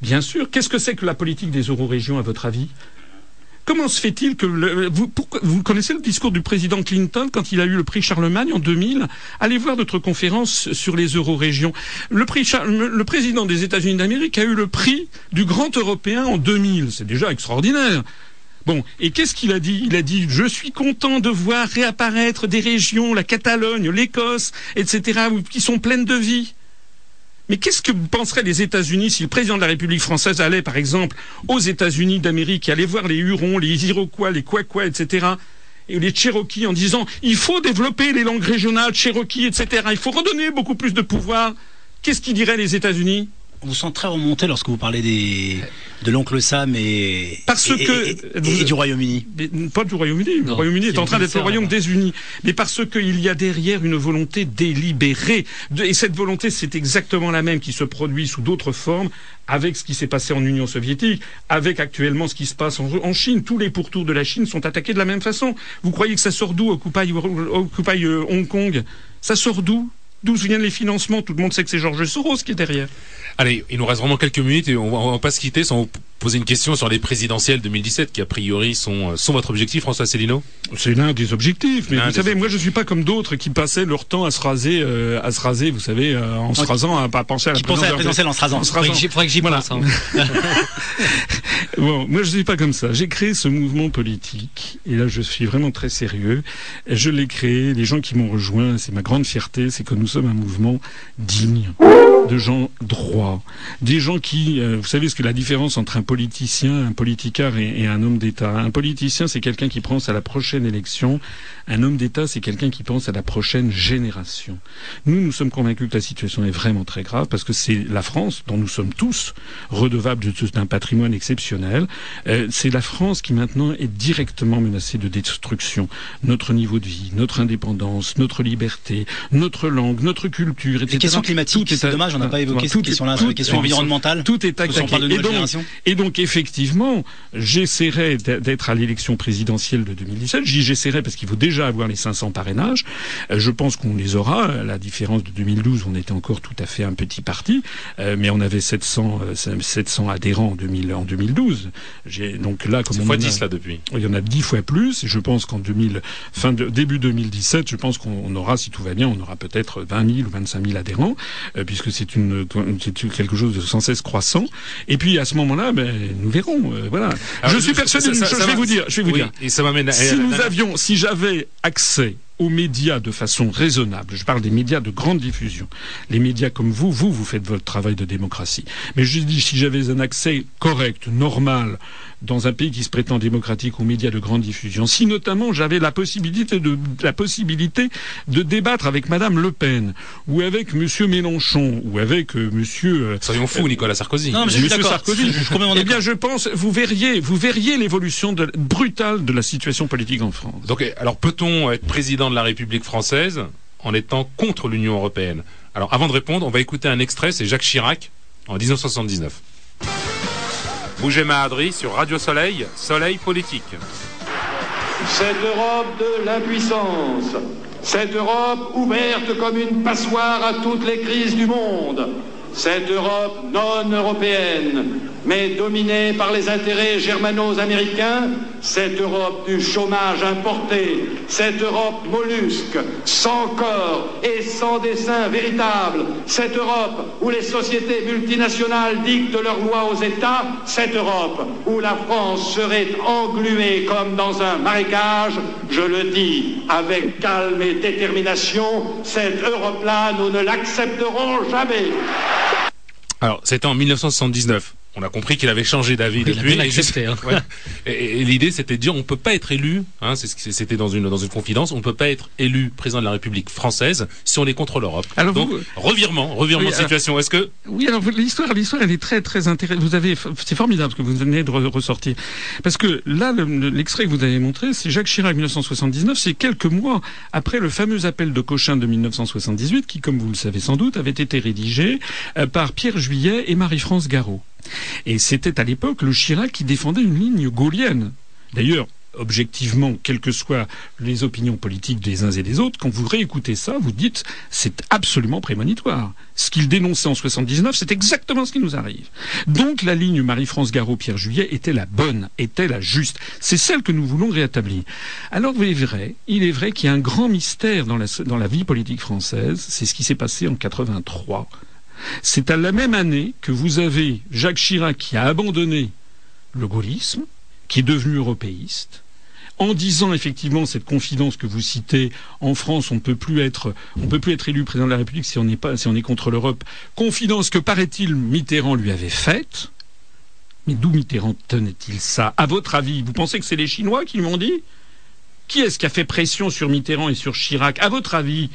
Bien sûr. Qu'est-ce que c'est que la politique des euro-régions, à votre avis? Comment se fait-il que vous, connaissez le discours du président Clinton quand il a eu le prix Charlemagne en 2000 Allez voir notre conférence sur les euro-régions. Le, président des États-Unis d'Amérique a eu le prix du grand européen en 2000. C'est déjà extraordinaire. Bon, et qu'est-ce qu'il a dit? Il a dit je suis content de voir réapparaître des régions, la Catalogne, l'Écosse, etc., qui sont pleines de vie. Mais qu'est-ce que penseraient les États-Unis si le président de la République française allait, par exemple, aux États-Unis d'Amérique et allait voir les Hurons, les Iroquois, les Quaquas, etc., et les Cherokees en disant il faut développer les langues régionales, Cherokee, etc., il faut redonner beaucoup plus de pouvoir. Qu'est-ce qu'ils diraient les États-Unis? Vous sent très remonté lorsque vous parlez des, de l'oncle Sam et, Parce et- que- et- et- et du Royaume-Uni. Pas du Royaume-Uni. Le Royaume-Uni est en train d'être le royaume unis. Mais parce qu'il y a derrière une volonté délibérée. Et cette volonté, c'est exactement la même qui se produit sous d'autres formes avec ce qui s'est passé en Union soviétique, avec actuellement ce qui se passe en, en Chine. Tous les pourtours de la Chine sont attaqués de la même façon. Vous croyez que ça sort d'où, Occupy, Occupy, euh, Hong Kong? Ça sort d'où? D'où viennent les financements? Tout le monde sait que c'est Georges Soros qui est derrière. Allez, il nous reste vraiment quelques minutes et on va, va pas se quitter sans poser une question sur les présidentielles 2017 qui a priori sont, euh, sont votre objectif, François Célineau. C'est l'un des objectifs. Mais vous des savez, moi, je suis pas comme d'autres qui passaient leur temps à se raser, euh, à se raser, vous savez, euh, en se rasant, à pas penser à la Qui pense à la présidentielle. en se rasant. Se Faudrait que j'y- faudrait que j'y Voilà. pense. hein. Bon, moi, je suis pas comme ça. J'ai créé ce mouvement politique, et là, je suis vraiment très sérieux. Je l'ai créé. Les gens qui m'ont rejoint, c'est ma grande fierté, c'est que nous sommes un mouvement digne, de gens droits, des gens qui, euh, vous savez, ce que la différence entre un politicien, un politicard et, et un homme d'État. Un politicien, c'est quelqu'un qui pense à la prochaine élection. Un homme d'État, c'est quelqu'un qui pense à la prochaine génération. Nous, nous sommes convaincus que la situation est vraiment très grave parce que c'est la France dont nous sommes tous redevables de- d'un patrimoine exceptionnel. Euh, c'est la France qui maintenant est directement menacée de destruction. Notre niveau de vie, notre indépendance, notre liberté, notre langue, notre culture, etc. Les questions climatiques, c'est dommage, on n'a pas évoqué tout sur les est- questions environnementales. Tout est attaqué. Et donc, et donc, effectivement, j'essaierai d'être à l'élection présidentielle de 2017. Je dis j'essaierai parce qu'il faut déjà avoir les 500 parrainages. Euh, Je pense qu'on les aura. À La différence de 2012, on était encore tout à fait un petit parti, euh, mais on avait 700, euh, 700 adhérents en, 2000, en 2012. J'ai- Donc là, comme on fois a- 10 là depuis. il y en a dix fois plus. Et je pense qu'en 2000, fin de, début 2017, je pense qu'on on aura, si tout va bien, on aura peut-être 20 000 ou 25 000 adhérents, euh, puisque c'est une, c'est quelque chose de sans cesse croissant. Et puis à ce moment-là, ben, nous verrons. euh, voilà. Alors, je suis persuadé d'une chose. ça Je vais va- vous dire. Je vais vous oui, dire. Et ça m'amène à. Si nous avions, si j'avais accès aux médias de façon raisonnable, je parle des médias de grande diffusion, les médias comme vous, vous, vous faites votre travail de démocratie. Mais je dis, si j'avais un accès correct, normal, dans un pays qui se prétend démocratique aux médias de grande diffusion, si notamment j'avais la possibilité de, la possibilité de débattre avec Madame Le Pen, ou avec Monsieur Mélenchon, ou avec euh, Monsieur, euh, Soyons fous, Nicolas Sarkozy. Non, mais je suis Monsieur d'accord. Sarkozy. Je suis complètement eh bien, je pense, vous verriez, vous verriez l'évolution de- brutale de la situation politique en France. Donc, eh, alors peut-on être président de la République française en étant contre l'Union européenne? Alors, avant de répondre, on va écouter un extrait. C'est Jacques Chirac en 1979. Bougez Mahadri sur Radio Soleil, Soleil politique. Cette Europe de l'impuissance, cette Europe ouverte comme une passoire à toutes les crises du monde, cette Europe non européenne, mais dominée par les intérêts germano-américains, cette Europe du chômage importé, cette Europe mollusque, sans corps et sans dessein véritable, cette Europe où les sociétés multinationales dictent leurs lois aux États, cette Europe où la France serait engluée comme dans un marécage, je le dis avec calme et détermination, cette Europe-là, nous ne l'accepterons jamais. Alors, c'était en 1979. On a compris qu'il avait changé d'avis Il a depuis. bien Et accepté, hein. Ouais. Et, et l'idée, c'était de dire, on peut pas être élu. Hein, c'est ce qui- c'était dans une dans une confidence. On peut pas être élu président de la République française si on est contre l'Europe. Alors Donc, vous- revirement, revirement Oui, de alors- situation. Est-ce que Oui, alors l'histoire, l'histoire, elle est très, très intéressante. Vous avez, c'est formidable ce que vous venez de re- ressortir, parce que là, le- le- l'extrait que vous avez montré, c'est Jacques Chirac 1979. C'est quelques mois après le fameux appel de Cochin de 1978, qui, comme vous le savez sans doute, avait été rédigé euh, par Pierre Juillet et Marie-France Garot. Et c'était à l'époque le Chirac qui défendait une ligne gaulienne. D'ailleurs. Objectivement, quelles que soient les opinions politiques des uns et des autres, quand vous réécoutez ça, vous dites c'est absolument prémonitoire. Ce qu'il dénonçait en 79, c'est exactement ce qui nous arrive. Donc la ligne Marie-France Garot-Pierre Juillet était la bonne, était la juste. C'est celle que nous voulons rétablir. Alors il est vrai, il est vrai qu'il y a un grand mystère dans la, dans la vie politique française, c'est ce qui s'est passé en 83. C'est à la même année que vous avez Jacques Chirac qui a abandonné le gaullisme, qui est devenu européiste. en disant effectivement cette confidence que vous citez, en France, on ne peut plus être, on peut plus être élu président de la République si on est contre l'Europe. Confidence que paraît-il Mitterrand lui avait faite. Mais d'où Mitterrand tenait-il ça? À votre avis, vous pensez que c'est les Chinois qui lui ont dit? Qui est-ce qui a fait pression sur Mitterrand et sur Chirac? À votre avis,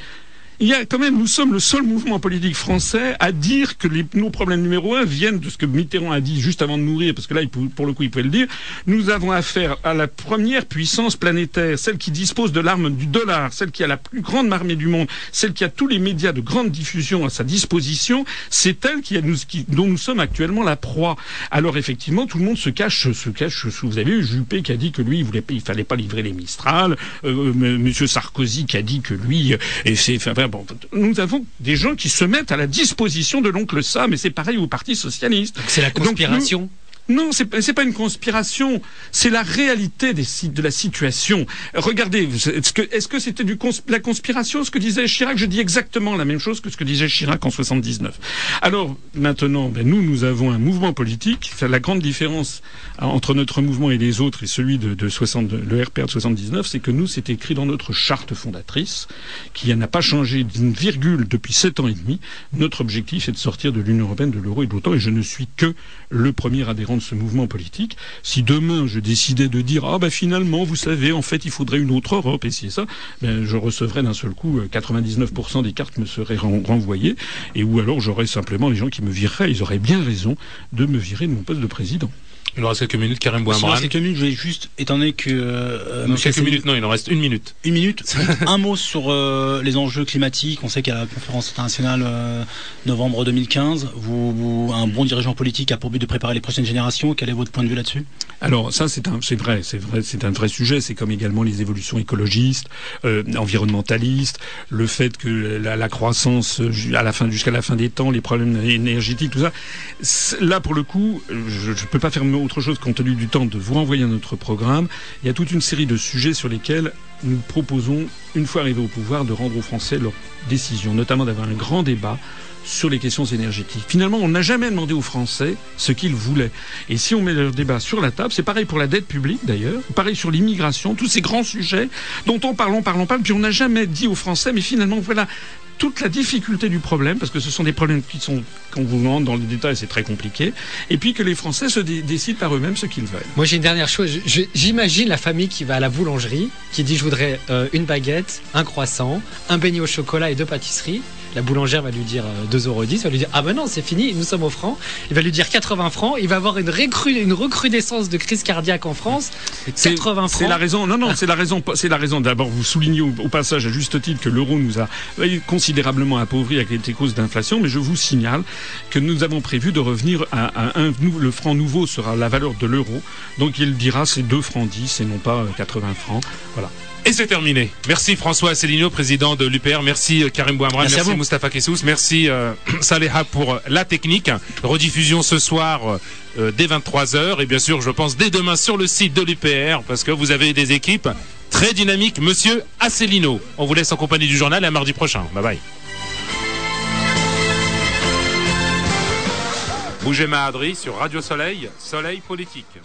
il y a quand même, nous sommes le seul mouvement politique français à dire que les, nos problèmes numéro un viennent de ce que Mitterrand a dit juste avant de mourir, parce que là, il, pour le coup, il pouvait le dire. Nous avons affaire à la première puissance planétaire, celle qui dispose de l'arme du dollar, celle qui a la plus grande armée du monde, celle qui a tous les médias de grande diffusion à sa disposition. C'est elle qui a, nous, qui, dont nous sommes actuellement la proie. Alors effectivement, tout le monde se cache, se cache. Vous avez eu Juppé qui a dit que lui, il voulait, il fallait pas livrer les Mistral. Euh, Monsieur Sarkozy qui a dit que lui, et c'est, enfin, bon, nous avons des gens qui se mettent à la disposition de l'oncle Sam, et c'est pareil au Parti socialiste. C'est la conspiration. Donc, non, c'est n'est pas une conspiration, c'est la réalité de la situation. Regardez, est-ce que c'était du la conspiration ce que disait Chirac? Je dis exactement la même chose que ce que disait Chirac en 79. Alors maintenant, ben, nous, nous avons un mouvement politique. La grande différence entre notre mouvement et les autres et celui de, de 60, le RPR de 79, c'est que nous, c'est écrit dans notre charte fondatrice, qui n'a pas changé d'une virgule depuis sept ans et demi. Notre objectif est de sortir de l'Union européenne, de l'euro et de l'OTAN, et je ne suis que le premier adhérent ce mouvement politique. Si demain je décidais de dire ah ben finalement vous savez en fait il faudrait une autre Europe et si ça, ben je recevrais d'un seul coup 99% euh, des cartes me seraient renvoyées et ou alors j'aurais simplement les gens qui me vireraient. Ils auraient bien raison de me virer de mon poste de président. Il nous reste quelques minutes, Karim Bouamran. Il reste quelques minutes, je vais juste, étant donné que... Euh, non, quelques minutes, non, il en reste une minute. Une minute. un mot sur euh, les enjeux climatiques. On sait qu'à la conférence internationale euh, novembre 2015, vous, vous, un bon dirigeant politique a pour but de préparer les prochaines générations. Quel est votre point de vue là-dessus? Alors ça, c'est un, c'est vrai, c'est vrai, c'est un vrai sujet. C'est comme également les évolutions écologistes, euh, environnementalistes, le fait que la, la croissance à la fin, jusqu'à la fin des temps, les problèmes énergétiques, tout ça. Là, pour le coup, je ne peux pas faire autre chose compte tenu du temps de vous renvoyer à notre programme. Il y a toute une série de sujets sur lesquels nous proposons, une fois arrivés au pouvoir, de rendre aux Français leurs décisions, notamment d'avoir un grand débat sur les questions énergétiques. Finalement, on n'a jamais demandé aux Français ce qu'ils voulaient. Et si on met leur débat sur la table, c'est pareil pour la dette publique d'ailleurs, pareil sur l'immigration, tous ces grands sujets dont on parle, on parle, on parle, puis on n'a jamais dit aux Français, mais finalement, voilà, toute la difficulté du problème, parce que ce sont des problèmes qui sont, quand vous rentre dans le détail, c'est très compliqué, et puis que les Français se décident par eux-mêmes ce qu'ils veulent. Moi, j'ai une dernière chose. J'imagine la famille qui va à la boulangerie, qui dit je voudrais euh, une baguette, un croissant, un beignet au chocolat et deux pâtisseries la boulangère va lui dire 2,10 euh, euros, va lui dire ah ben non c'est fini, nous sommes au franc. Il va lui dire 80 francs, il va avoir une, une recrudescence de crise cardiaque en France. 80 francs. C'est la raison. Non non, c'est la raison. C'est la raison. D'abord, vous soulignez au, passage à juste titre que l'euro nous a considérablement appauvri avec les causes d'inflation, mais je vous signale que nous avons prévu de revenir à, un, le franc nouveau sera la valeur de l'euro, donc il dira c'est 2 francs 10 et non pas 80 francs. Voilà. Et c'est terminé. Merci François Asselineau, président de l'UPR. Merci euh, Karim Bouamra. Merci, merci Moustapha Kessous. Merci euh, Saléha pour euh, la technique. Rediffusion ce soir euh, dès 23h. Et bien sûr, je pense dès demain sur le site de l'UPR parce que vous avez des équipes très dynamiques. Monsieur Asselineau. On vous laisse en compagnie du journal à mardi prochain. Bye bye. Bougez Mahadri sur Radio Soleil, Soleil Politique.